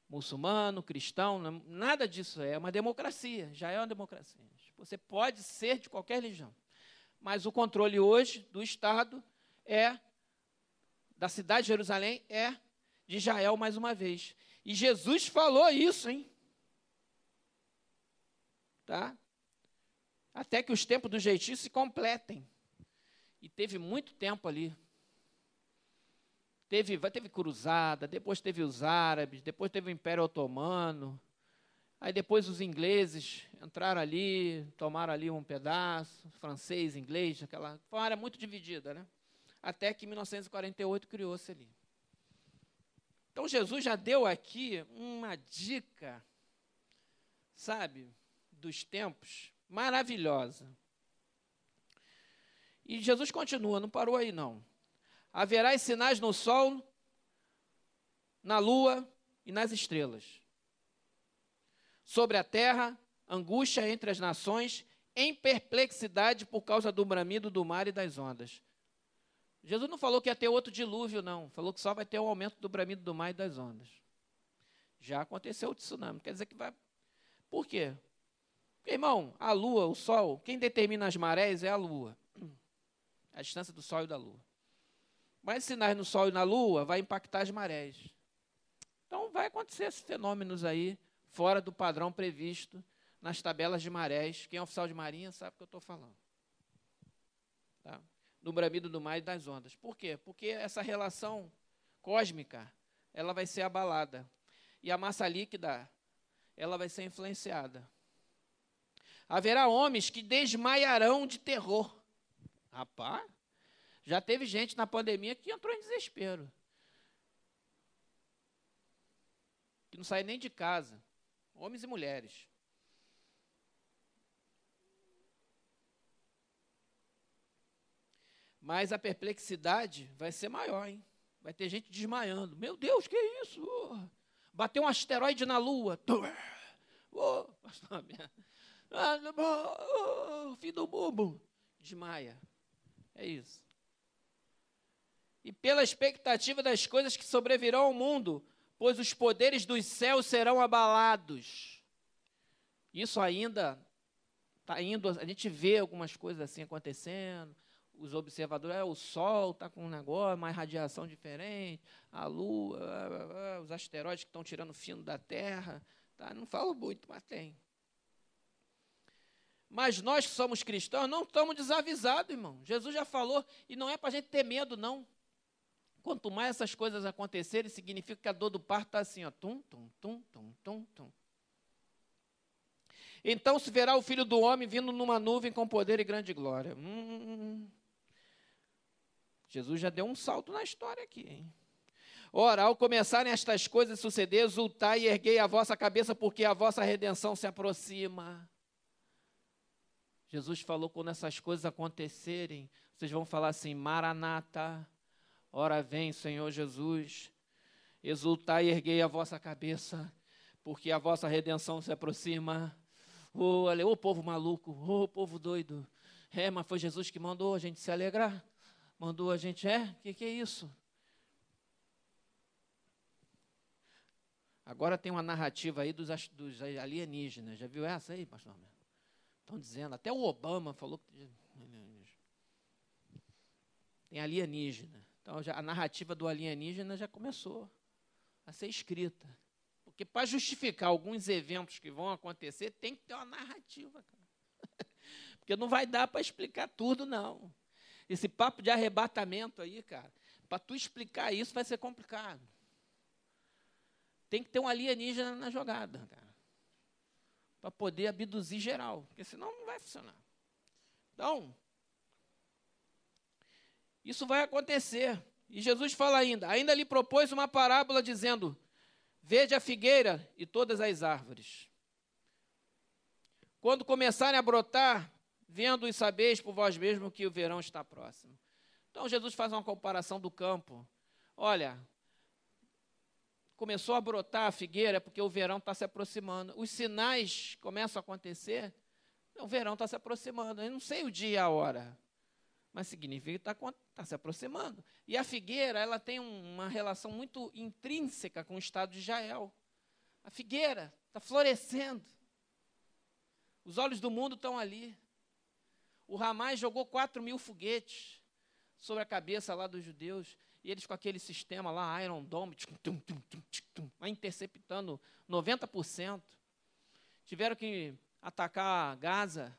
Speaker 1: muçulmano, cristão, nada disso é uma democracia, já é uma democracia. Você pode ser de qualquer religião. Mas o controle hoje do Estado é da cidade de Jerusalém é de Israel mais uma vez. E Jesus falou isso, hein? tá? Até que os tempos do jeitinho se completem. E teve muito tempo ali. Teve, teve cruzada, depois teve os árabes, depois teve o Império Otomano. Aí depois os ingleses entraram ali, tomaram ali um pedaço, francês, inglês, aquela. Foi uma área muito dividida, né? Até que em 1948 criou-se ali. Então Jesus já deu aqui uma dica, sabe? dos tempos, maravilhosa. E Jesus continua, não parou aí não. Haverá sinais no sol, na lua e nas estrelas. Sobre a terra, angústia entre as nações, em perplexidade por causa do bramido do mar e das ondas. Jesus não falou que ia ter outro dilúvio, não. Falou que só vai ter o aumento do bramido do mar e das ondas. Já aconteceu o tsunami. Quer dizer que vai. Por quê? Irmão, a lua, o sol, quem determina as marés é a lua. A distância do sol e da lua. Mas sinais no sol e na lua vai impactar as marés. Então vai acontecer esses fenômenos aí, fora do padrão previsto nas tabelas de marés. Quem é oficial de marinha sabe o que eu estou falando. Tá? No bramido do mar e das ondas. Por quê? Porque essa relação cósmica, ela vai ser abalada. E a massa líquida, ela vai ser influenciada. Haverá homens que desmaiarão de terror. Rapaz, já teve gente na pandemia que entrou em desespero. Que não sai nem de casa. Homens e mulheres. Mas a perplexidade vai ser maior, hein? Vai ter gente desmaiando. Meu Deus, que isso? Bateu um asteroide na Lua. Ah, fim do mundo. Desmaia. É isso. E pela expectativa das coisas que sobrevirão ao mundo, pois os poderes dos céus serão abalados. Isso ainda está indo, a gente vê algumas coisas assim acontecendo. Os observadores, é, o Sol está com um negócio, uma radiação diferente, a Lua, os asteroides que estão tirando fino da Terra. Tá? Não falo muito, mas tem. Mas nós que somos cristãos não estamos desavisados, irmão. Jesus já falou, e não é para a gente ter medo, não. Quanto mais essas coisas acontecerem, significa que a dor do parto está assim, ó. Tum, tum, tum, tum, tum, tum. Então se verá o filho do homem vindo numa nuvem com poder e grande glória. Hum, Jesus já deu um salto na história aqui, hein? Ora, ao começarem estas coisas a suceder, exultai e erguei a vossa cabeça, porque a vossa redenção se aproxima. Jesus falou: quando essas coisas acontecerem, vocês vão falar assim: Maranata, ora vem, Senhor Jesus, exultai e erguei a vossa cabeça, porque a vossa redenção se aproxima. Ô, oh, oh, povo maluco, ô, oh, povo doido. É, mas foi Jesus que mandou a gente se alegrar. Mandou a gente, é? O que, que é isso? Agora tem uma narrativa aí dos, dos alienígenas. Já viu essa aí, pastor? Estão dizendo, até o Obama falou que tem alienígena. Então já, a narrativa do alienígena já começou a ser escrita. Porque para justificar alguns eventos que vão acontecer, tem que ter uma narrativa. Cara. Porque não vai dar para explicar tudo, não. Esse papo de arrebatamento aí, cara, para tu explicar isso vai ser complicado. Tem que ter um alienígena na jogada, cara para poder abduzir geral, porque senão não vai funcionar. Então, isso vai acontecer. E Jesus fala ainda: ainda lhe propôs uma parábola dizendo: Vede a figueira e todas as árvores. Quando começarem a brotar, vendo e sabeis por vós mesmos que o verão está próximo. Então Jesus faz uma comparação do campo. Olha, começou a brotar a figueira, porque o verão está se aproximando. Os sinais começam a acontecer, o verão está se aproximando. Eu não sei o dia e a hora, mas significa que está tá se aproximando. E a figueira, ela tem uma relação muito intrínseca com o estado de Israel. A figueira está florescendo. Os olhos do mundo estão ali. O Ramais jogou 4 mil foguetes sobre a cabeça lá dos judeus. E eles com aquele sistema lá, Iron Dome, tum, tum, tum, vai interceptando 90%. Tiveram que atacar Gaza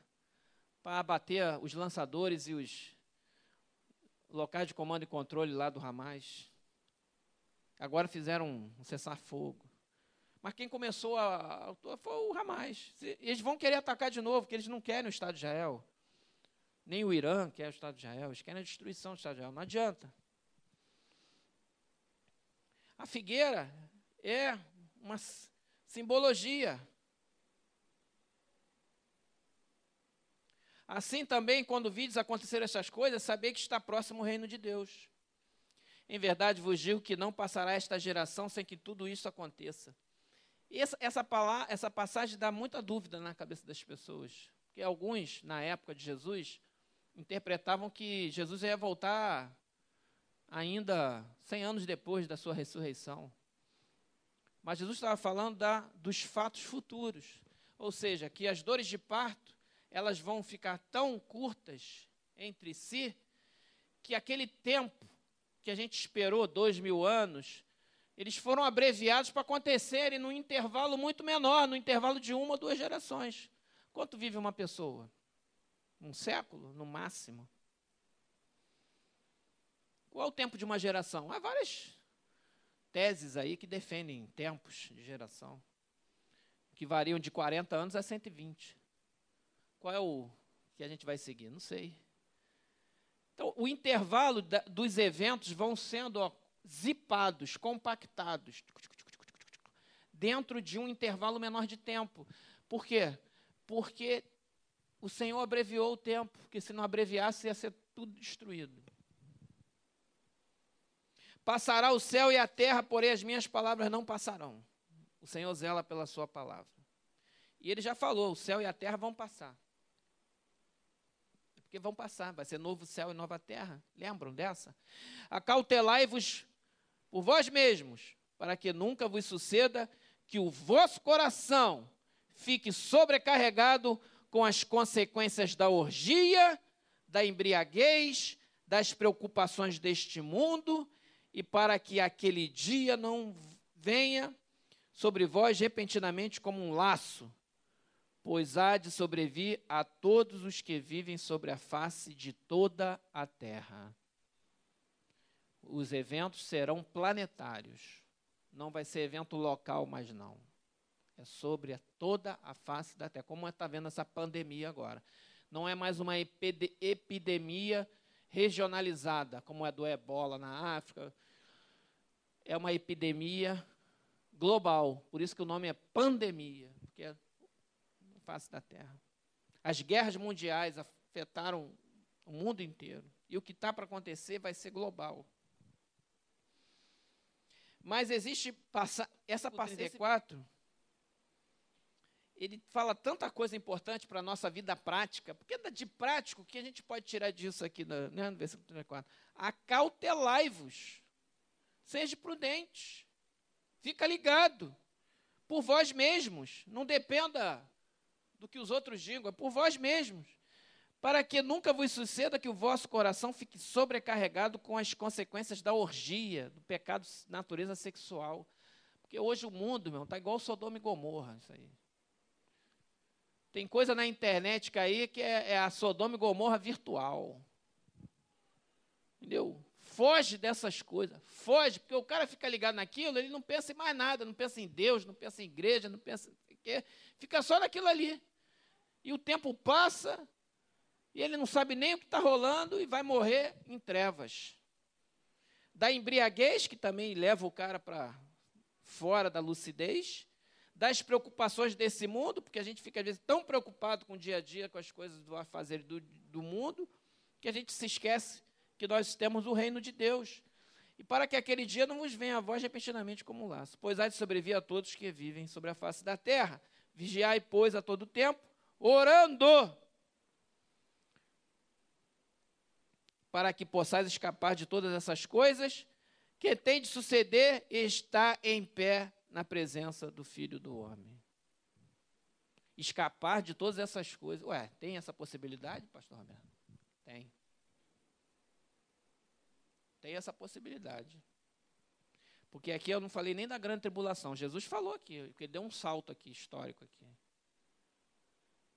Speaker 1: para abater os lançadores e os locais de comando e controle lá do Hamas. Agora fizeram um cessar-fogo. Mas quem começou a, a, foi o Hamas. Eles vão querer atacar de novo, porque eles não querem o Estado de Israel. Nem o Irã quer o Estado de Israel. Eles querem a destruição do Estado de Israel. Não adianta. A figueira é uma simbologia. Assim também, quando vides acontecer essas coisas, saber que está próximo o reino de Deus. Em verdade vos digo que não passará esta geração sem que tudo isso aconteça. Essa, essa, palavra, essa passagem dá muita dúvida na cabeça das pessoas. Porque alguns, na época de Jesus, interpretavam que Jesus ia voltar ainda 100 anos depois da sua ressurreição. Mas Jesus estava falando da, dos fatos futuros, ou seja, que as dores de parto elas vão ficar tão curtas entre si que aquele tempo que a gente esperou dois mil anos, eles foram abreviados para acontecerem num intervalo muito menor, no intervalo de uma ou duas gerações. Quanto vive uma pessoa? Um século, no máximo. Qual é o tempo de uma geração? Há várias teses aí que defendem tempos de geração, que variam de 40 anos a 120. Qual é o que a gente vai seguir? Não sei. Então, o intervalo da, dos eventos vão sendo ó, zipados, compactados, dentro de um intervalo menor de tempo. Por quê? Porque o Senhor abreviou o tempo, porque se não abreviasse ia ser tudo destruído. Passará o céu e a terra, porém as minhas palavras não passarão. O Senhor zela pela sua palavra. E ele já falou: o céu e a terra vão passar. Porque vão passar, vai ser novo céu e nova terra. Lembram dessa? Acautelai-vos por vós mesmos, para que nunca vos suceda que o vosso coração fique sobrecarregado com as consequências da orgia, da embriaguez, das preocupações deste mundo e para que aquele dia não venha sobre vós repentinamente como um laço, pois há de sobrevir a todos os que vivem sobre a face de toda a terra. Os eventos serão planetários, não vai ser evento local mais não. É sobre toda a face da terra, como está vendo essa pandemia agora. Não é mais uma epidemia regionalizada, como é do ebola na África, é uma epidemia global. Por isso que o nome é pandemia, porque face da terra. As guerras mundiais afetaram o mundo inteiro. E o que está para acontecer vai ser global. Mas existe passa, essa passagem 4, ele fala tanta coisa importante para a nossa vida prática, porque de prático, o que a gente pode tirar disso aqui no, né, no versículo 34? Acautelai-vos, seja prudente, fica ligado, por vós mesmos, não dependa do que os outros digam, é por vós mesmos para que nunca vos suceda que o vosso coração fique sobrecarregado com as consequências da orgia, do pecado de natureza sexual. Porque hoje o mundo, meu, está igual Sodoma e Gomorra, isso aí. Tem coisa na internet que aí que é, é a Sodoma e Gomorra virtual. Entendeu? Foge dessas coisas. Foge, porque o cara fica ligado naquilo, ele não pensa em mais nada, não pensa em Deus, não pensa em igreja, não pensa quê. Fica só naquilo ali. E o tempo passa, e ele não sabe nem o que está rolando e vai morrer em trevas. Da embriaguez, que também leva o cara para fora da lucidez, das preocupações desse mundo, porque a gente fica às vezes tão preocupado com o dia a dia, com as coisas do fazer do, do mundo, que a gente se esquece que nós temos o reino de Deus. E para que aquele dia não vos venha a voz repentinamente como laço, pois há de sobreviver a todos que vivem sobre a face da terra. Vigiai, pois, a todo tempo, orando para que possais escapar de todas essas coisas, que tem de suceder está em pé na presença do Filho do Homem. Escapar de todas essas coisas. Ué, tem essa possibilidade, pastor Roberto? Tem. Tem essa possibilidade. Porque aqui eu não falei nem da grande tribulação. Jesus falou aqui, porque deu um salto aqui, histórico aqui.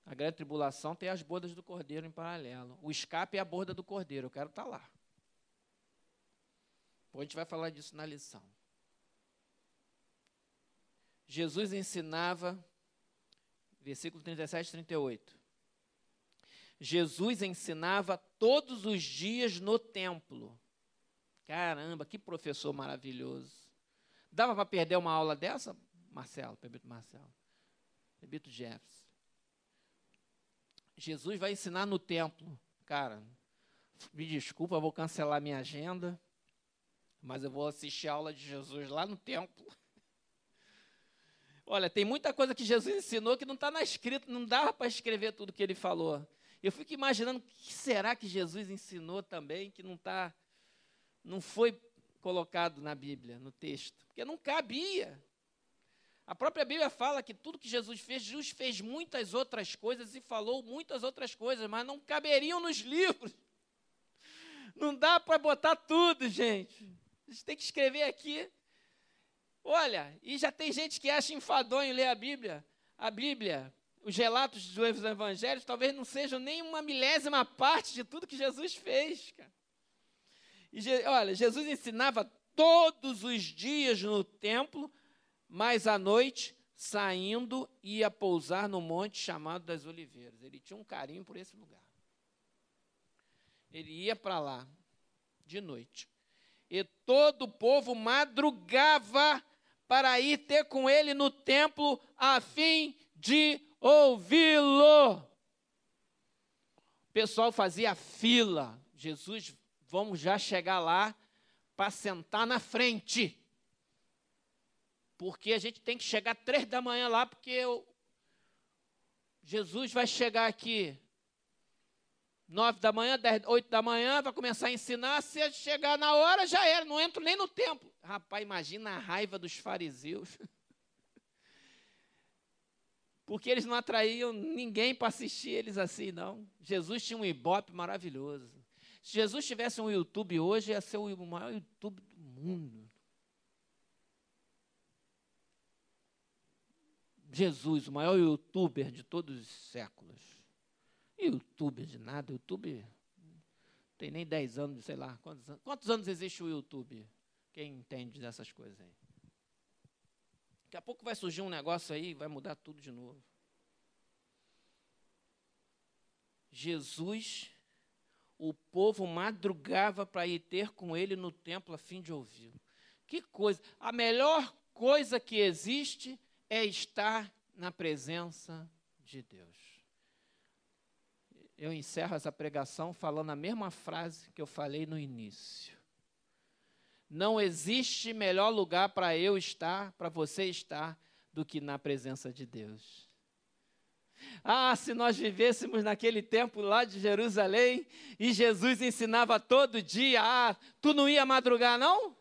Speaker 1: A grande tribulação tem as bodas do cordeiro em paralelo. O escape é a borda do cordeiro. Eu quero estar tá lá. Depois a gente vai falar disso na lição. Jesus ensinava, versículo 37 e 38. Jesus ensinava todos os dias no templo. Caramba, que professor maravilhoso. Dava para perder uma aula dessa, Marcelo, Pebito Marcelo? Pebito Jefferson. Jesus vai ensinar no templo. Cara, me desculpa, vou cancelar minha agenda, mas eu vou assistir a aula de Jesus lá no templo. Olha, tem muita coisa que Jesus ensinou que não está na escrita, não dava para escrever tudo que ele falou. Eu fico imaginando o que será que Jesus ensinou também que não tá, não foi colocado na Bíblia, no texto, porque não cabia. A própria Bíblia fala que tudo que Jesus fez, Jesus fez muitas outras coisas e falou muitas outras coisas, mas não caberiam nos livros. Não dá para botar tudo, gente. A gente tem que escrever aqui. Olha, e já tem gente que acha enfadonho ler a Bíblia. A Bíblia, os relatos dos evangelhos, talvez não sejam nem uma milésima parte de tudo que Jesus fez. Cara. Olha, Jesus ensinava todos os dias no templo mas à noite, saindo, ia pousar no monte chamado das Oliveiras. Ele tinha um carinho por esse lugar. Ele ia para lá de noite. E todo o povo madrugava para ir ter com ele no templo a fim de ouvi-lo. O pessoal fazia fila. Jesus, vamos já chegar lá para sentar na frente porque a gente tem que chegar três da manhã lá, porque eu, Jesus vai chegar aqui nove da manhã, oito da manhã, vai começar a ensinar, se chegar na hora, já era, não entro nem no templo. Rapaz, imagina a raiva dos fariseus. Porque eles não atraíam ninguém para assistir eles assim, não. Jesus tinha um ibope maravilhoso. Se Jesus tivesse um YouTube hoje, ia ser o maior YouTube do mundo. Jesus, o maior youtuber de todos os séculos. Youtuber de nada, YouTube tem nem 10 anos, sei lá. Quantos, anos, quantos anos existe o YouTube? Quem entende dessas coisas aí? Daqui a pouco vai surgir um negócio aí, vai mudar tudo de novo. Jesus, o povo madrugava para ir ter com ele no templo a fim de ouvi-lo. Que coisa! A melhor coisa que existe é estar na presença de Deus. eu encerro essa pregação falando a mesma frase que eu falei no início. Não existe melhor lugar para eu estar, para você estar, do que na presença de Deus. Ah, se nós vivêssemos naquele tempo lá de Jerusalém e Jesus ensinava todo dia, ah, tu não ia madrugar não?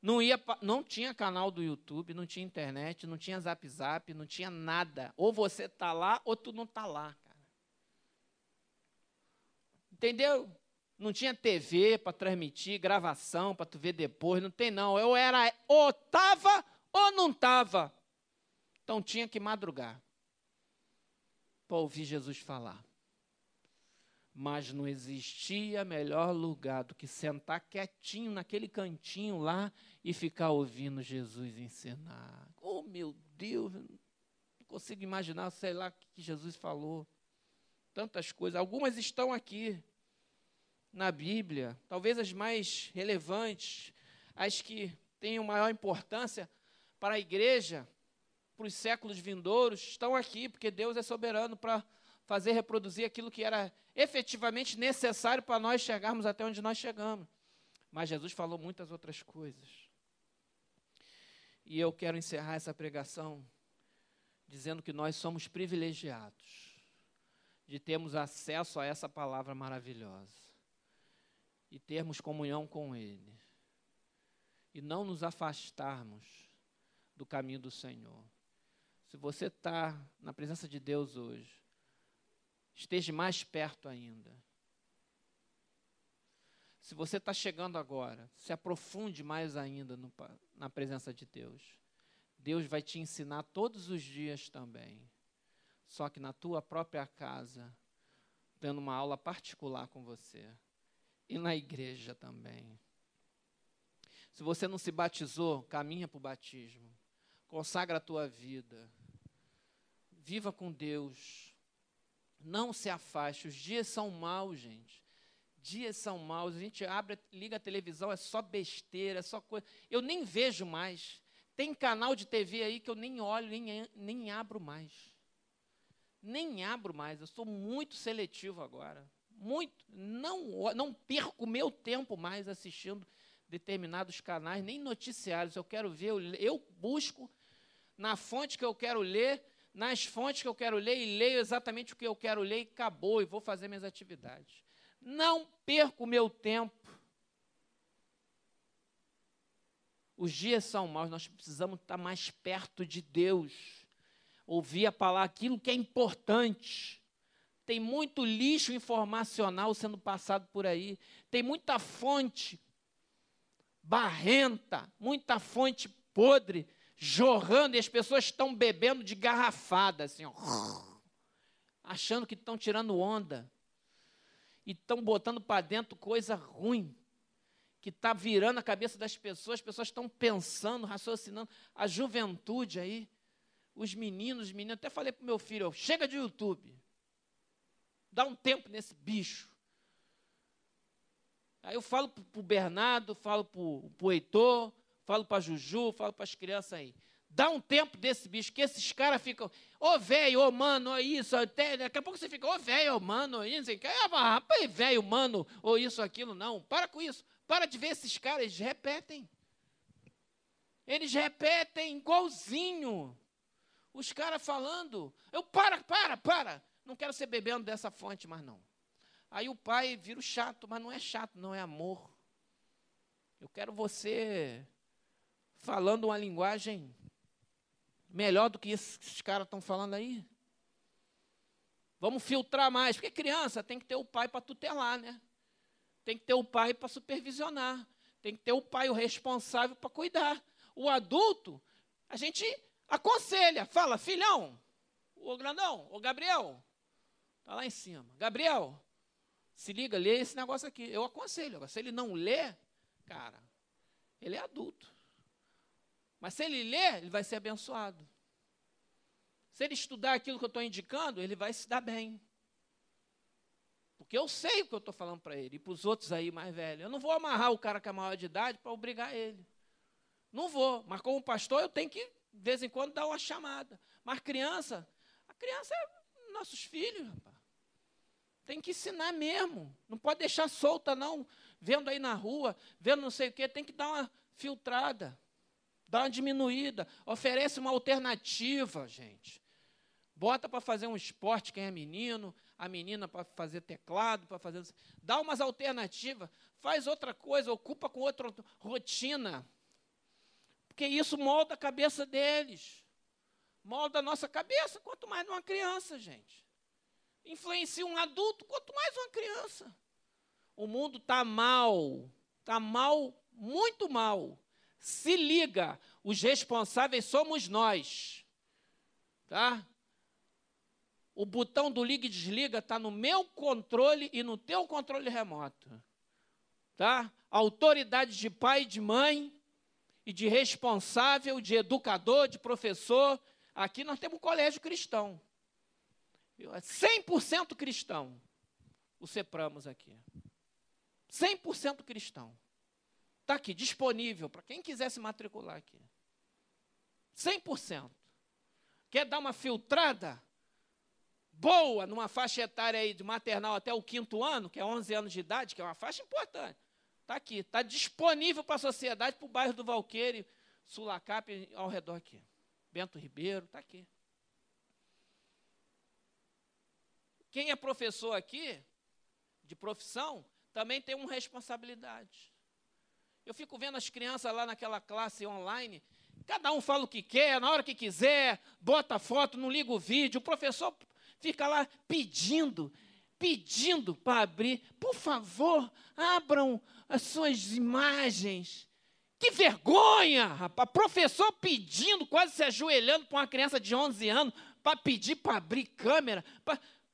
Speaker 1: Não ia, não tinha canal do YouTube, não tinha internet, não tinha Zap Zap, não tinha nada. Ou você tá lá ou tu não tá lá, cara. Entendeu? Não tinha TV para transmitir, gravação para tu ver depois, não tem não. Eu era ou tava ou não tava. Então tinha que madrugar para ouvir Jesus falar. Mas não existia melhor lugar do que sentar quietinho naquele cantinho lá e ficar ouvindo Jesus ensinar. Oh, meu Deus, não consigo imaginar, sei lá, o que Jesus falou. Tantas coisas. Algumas estão aqui na Bíblia, talvez as mais relevantes, as que tenham maior importância para a igreja, para os séculos vindouros, estão aqui, porque Deus é soberano para fazer reproduzir aquilo que era efetivamente necessário para nós chegarmos até onde nós chegamos. Mas Jesus falou muitas outras coisas. E eu quero encerrar essa pregação dizendo que nós somos privilegiados de termos acesso a essa palavra maravilhosa e termos comunhão com Ele e não nos afastarmos do caminho do Senhor. Se você está na presença de Deus hoje, esteja mais perto ainda. Se você está chegando agora, se aprofunde mais ainda no, na presença de Deus. Deus vai te ensinar todos os dias também. Só que na tua própria casa, dando uma aula particular com você. E na igreja também. Se você não se batizou, caminha para o batismo. Consagra a tua vida viva com Deus. Não se afaste. Os dias são maus, gente. Dias são maus. A gente abre, liga a televisão, é só besteira, é só coisa. Eu nem vejo mais. Tem canal de TV aí que eu nem olho, nem, nem abro mais. Nem abro mais. Eu sou muito seletivo agora. Muito. Não, não perco meu tempo mais assistindo determinados canais, nem noticiários. Eu quero ver, eu, eu busco na fonte que eu quero ler nas fontes que eu quero ler e leio exatamente o que eu quero ler e acabou, e vou fazer minhas atividades. Não perco meu tempo. Os dias são maus, nós precisamos estar mais perto de Deus, ouvir a palavra, aquilo que é importante. Tem muito lixo informacional sendo passado por aí, tem muita fonte barrenta, muita fonte podre jorrando e as pessoas estão bebendo de garrafada, assim, ó, achando que estão tirando onda. E estão botando para dentro coisa ruim que está virando a cabeça das pessoas, as pessoas estão pensando, raciocinando, a juventude aí, os meninos, os meninos, até falei para o meu filho, ó, chega de YouTube, dá um tempo nesse bicho. Aí eu falo para o Bernardo, falo para o Heitor, falo para Juju, falo para as crianças aí. Dá um tempo desse bicho, que esses caras ficam, ô velho, ô mano, ô isso, até, daqui a pouco você fica, ô velho, ô mano, isso, ah, rapaz, velho, mano, ou isso, aquilo, não, para com isso, para de ver esses caras, eles repetem. Eles repetem igualzinho. Os caras falando, eu, para, para, para, não quero ser bebendo dessa fonte mais não. Aí o pai vira o chato, mas não é chato, não é amor. Eu quero você falando uma linguagem melhor do que esses caras estão falando aí. Vamos filtrar mais, porque criança tem que ter o pai para tutelar, né? Tem que ter o pai para supervisionar, tem que ter o pai o responsável para cuidar. O adulto, a gente aconselha, fala, filhão, o grandão, o Gabriel, tá lá em cima. Gabriel, se liga, lê esse negócio aqui. Eu aconselho. Agora, se ele não lê, cara, ele é adulto. Mas se ele ler, ele vai ser abençoado. Se ele estudar aquilo que eu estou indicando, ele vai se dar bem. Porque eu sei o que eu estou falando para ele e para os outros aí mais velhos. Eu não vou amarrar o cara que é maior de idade para obrigar ele. Não vou. Mas como pastor, eu tenho que, de vez em quando, dar uma chamada. Mas criança, a criança é nossos filhos, rapaz. Tem que ensinar mesmo. Não pode deixar solta, não. Vendo aí na rua, vendo não sei o quê, tem que dar uma filtrada, dar uma diminuída. Oferece uma alternativa, gente. Bota para fazer um esporte quem é menino, a menina para fazer teclado, para fazer. Dá umas alternativas, faz outra coisa, ocupa com outra rotina. Porque isso molda a cabeça deles. Molda a nossa cabeça, quanto mais numa criança, gente influencia um adulto, quanto mais uma criança. O mundo está mal, está mal, muito mal. Se liga, os responsáveis somos nós. Tá? O botão do liga e desliga está no meu controle e no teu controle remoto. Tá? Autoridade de pai de mãe, e de responsável, de educador, de professor. Aqui nós temos um colégio cristão. 100% cristão, o Sepramos aqui. 100% cristão. Está aqui, disponível para quem quiser se matricular aqui. 100%. Quer dar uma filtrada boa numa faixa etária aí de maternal até o quinto ano, que é 11 anos de idade, que é uma faixa importante. Está aqui, está disponível para a sociedade, para o bairro do Valqueire, Sulacap, ao redor aqui. Bento Ribeiro, está aqui. Quem é professor aqui, de profissão, também tem uma responsabilidade. Eu fico vendo as crianças lá naquela classe online, cada um fala o que quer, na hora que quiser, bota foto, não liga o vídeo, o professor fica lá pedindo, pedindo para abrir, por favor, abram as suas imagens. Que vergonha, rapaz! Professor pedindo, quase se ajoelhando para uma criança de 11 anos, para pedir para abrir câmera.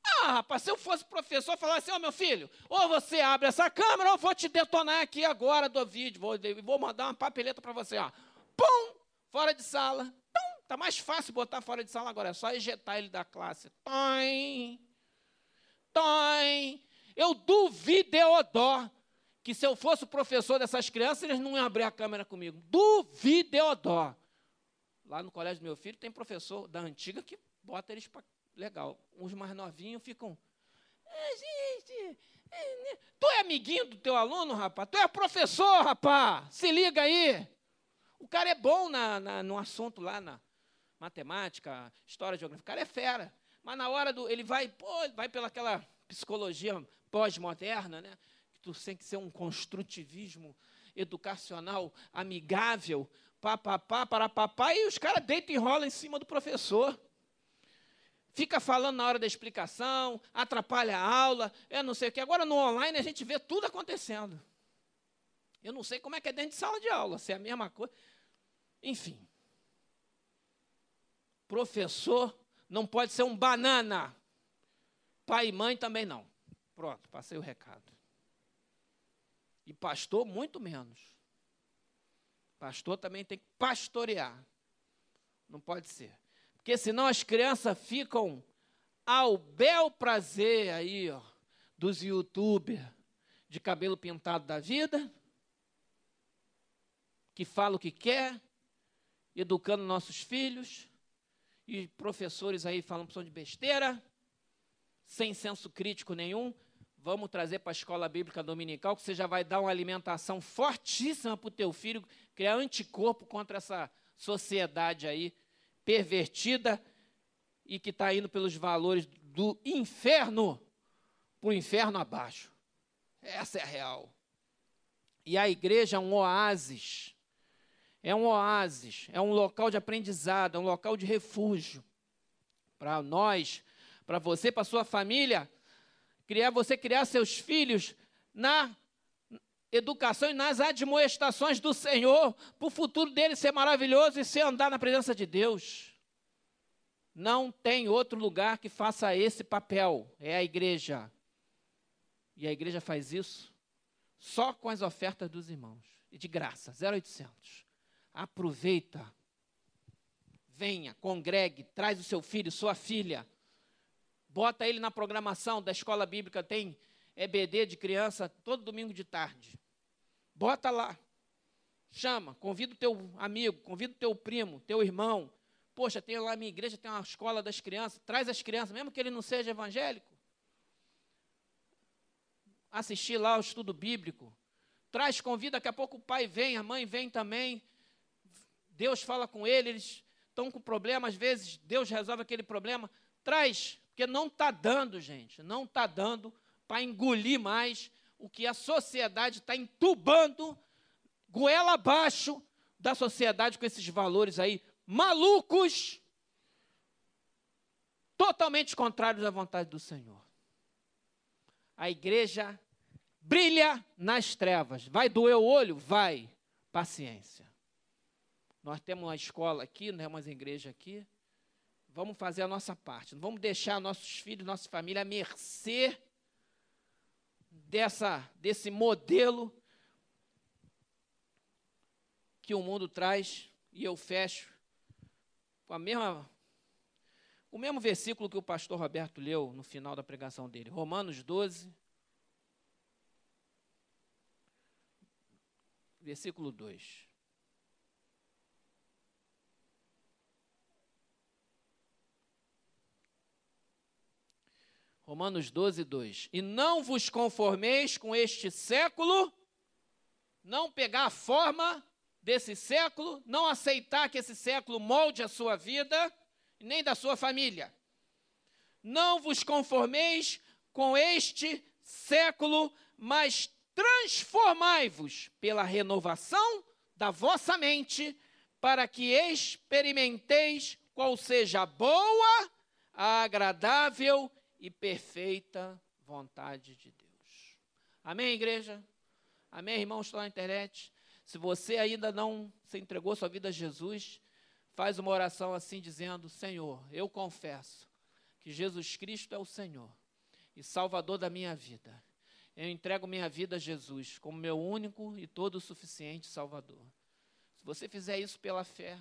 Speaker 1: Ah, rapaz, se eu fosse professor, falar assim, ó, oh, meu filho, ou você abre essa câmera, ou eu vou te detonar aqui agora do vídeo, vou, vou mandar uma papeleta para você, ó. Pum! Fora de sala. Pum! Tá mais fácil botar fora de sala agora, é só ejetar ele da classe. Toim! Toim! Eu duvido, Deodó, que se eu fosse o professor dessas crianças, eles não iam abrir a câmera comigo. Duvido, Deodó. Lá no colégio do meu filho tem professor da antiga que bota eles para legal. Os mais novinhos ficam. É, gente, é, né? tu é amiguinho do teu aluno, rapaz? Tu é professor, rapaz? Se liga aí. O cara é bom na, na, no assunto lá, na matemática, história, geografia. O cara é fera. Mas na hora do. Ele vai, pô, vai pelaquela psicologia pós-moderna, né? Que tu tem que ser um construtivismo educacional amigável, papapá, para papá, e os caras deitam e rolam em cima do professor fica falando na hora da explicação, atrapalha a aula, eu não sei o que. Agora no online a gente vê tudo acontecendo. Eu não sei como é que é dentro de sala de aula, se é a mesma coisa. Enfim. Professor não pode ser um banana. Pai e mãe também não. Pronto, passei o recado. E pastor, muito menos. Pastor também tem que pastorear. Não pode ser. Porque senão as crianças ficam ao bel prazer aí, ó, dos youtubers de cabelo pintado da vida, que fala o que quer, educando nossos filhos, e professores aí falando opção de besteira, sem senso crítico nenhum. Vamos trazer para a escola bíblica dominical, que você já vai dar uma alimentação fortíssima para o teu filho, criar anticorpo contra essa sociedade aí pervertida e que está indo pelos valores do inferno para o inferno abaixo. Essa é a real. E a igreja é um oásis. É um oásis, é um local de aprendizado, é um local de refúgio. Para nós, para você, para sua família, criar você criar seus filhos na educação e nas admoestações do Senhor, para o futuro dele ser maravilhoso e ser andar na presença de Deus. Não tem outro lugar que faça esse papel, é a igreja. E a igreja faz isso só com as ofertas dos irmãos, e de graça, 0800. Aproveita, venha, congregue, traz o seu filho, sua filha, bota ele na programação da escola bíblica, tem EBD de criança todo domingo de tarde. Bota lá. Chama, convida o teu amigo, convida o teu primo, teu irmão. Poxa, tem lá minha igreja, tem uma escola das crianças. Traz as crianças, mesmo que ele não seja evangélico. assistir lá o estudo bíblico. Traz, convida, daqui a pouco o pai vem, a mãe vem também. Deus fala com ele, eles estão com problema, às vezes Deus resolve aquele problema. Traz, porque não está dando, gente, não está dando para engolir mais o que a sociedade está entubando, goela abaixo da sociedade com esses valores aí malucos, totalmente contrários à vontade do Senhor. A igreja brilha nas trevas. Vai doer o olho? Vai. Paciência. Nós temos uma escola aqui, nós temos uma igreja aqui. Vamos fazer a nossa parte. Não vamos deixar nossos filhos, nossa família à mercê dessa, desse modelo que o mundo traz. E eu fecho com a mesma o mesmo versículo que o pastor Roberto leu no final da pregação dele, Romanos 12, versículo 2. Romanos 12, 2. E não vos conformeis com este século, não pegar a forma desse século, não aceitar que esse século molde a sua vida, nem da sua família. Não vos conformeis com este século, mas transformai-vos pela renovação da vossa mente, para que experimenteis qual seja a boa, a agradável e perfeita vontade de Deus. Amém, igreja? Amém, irmãos, estão na internet? Se você ainda não se entregou sua vida a Jesus, faz uma oração assim dizendo: Senhor, eu confesso que Jesus Cristo é o Senhor e Salvador da minha vida eu entrego minha vida a Jesus como meu único e todo suficiente Salvador. Se você fizer isso pela fé,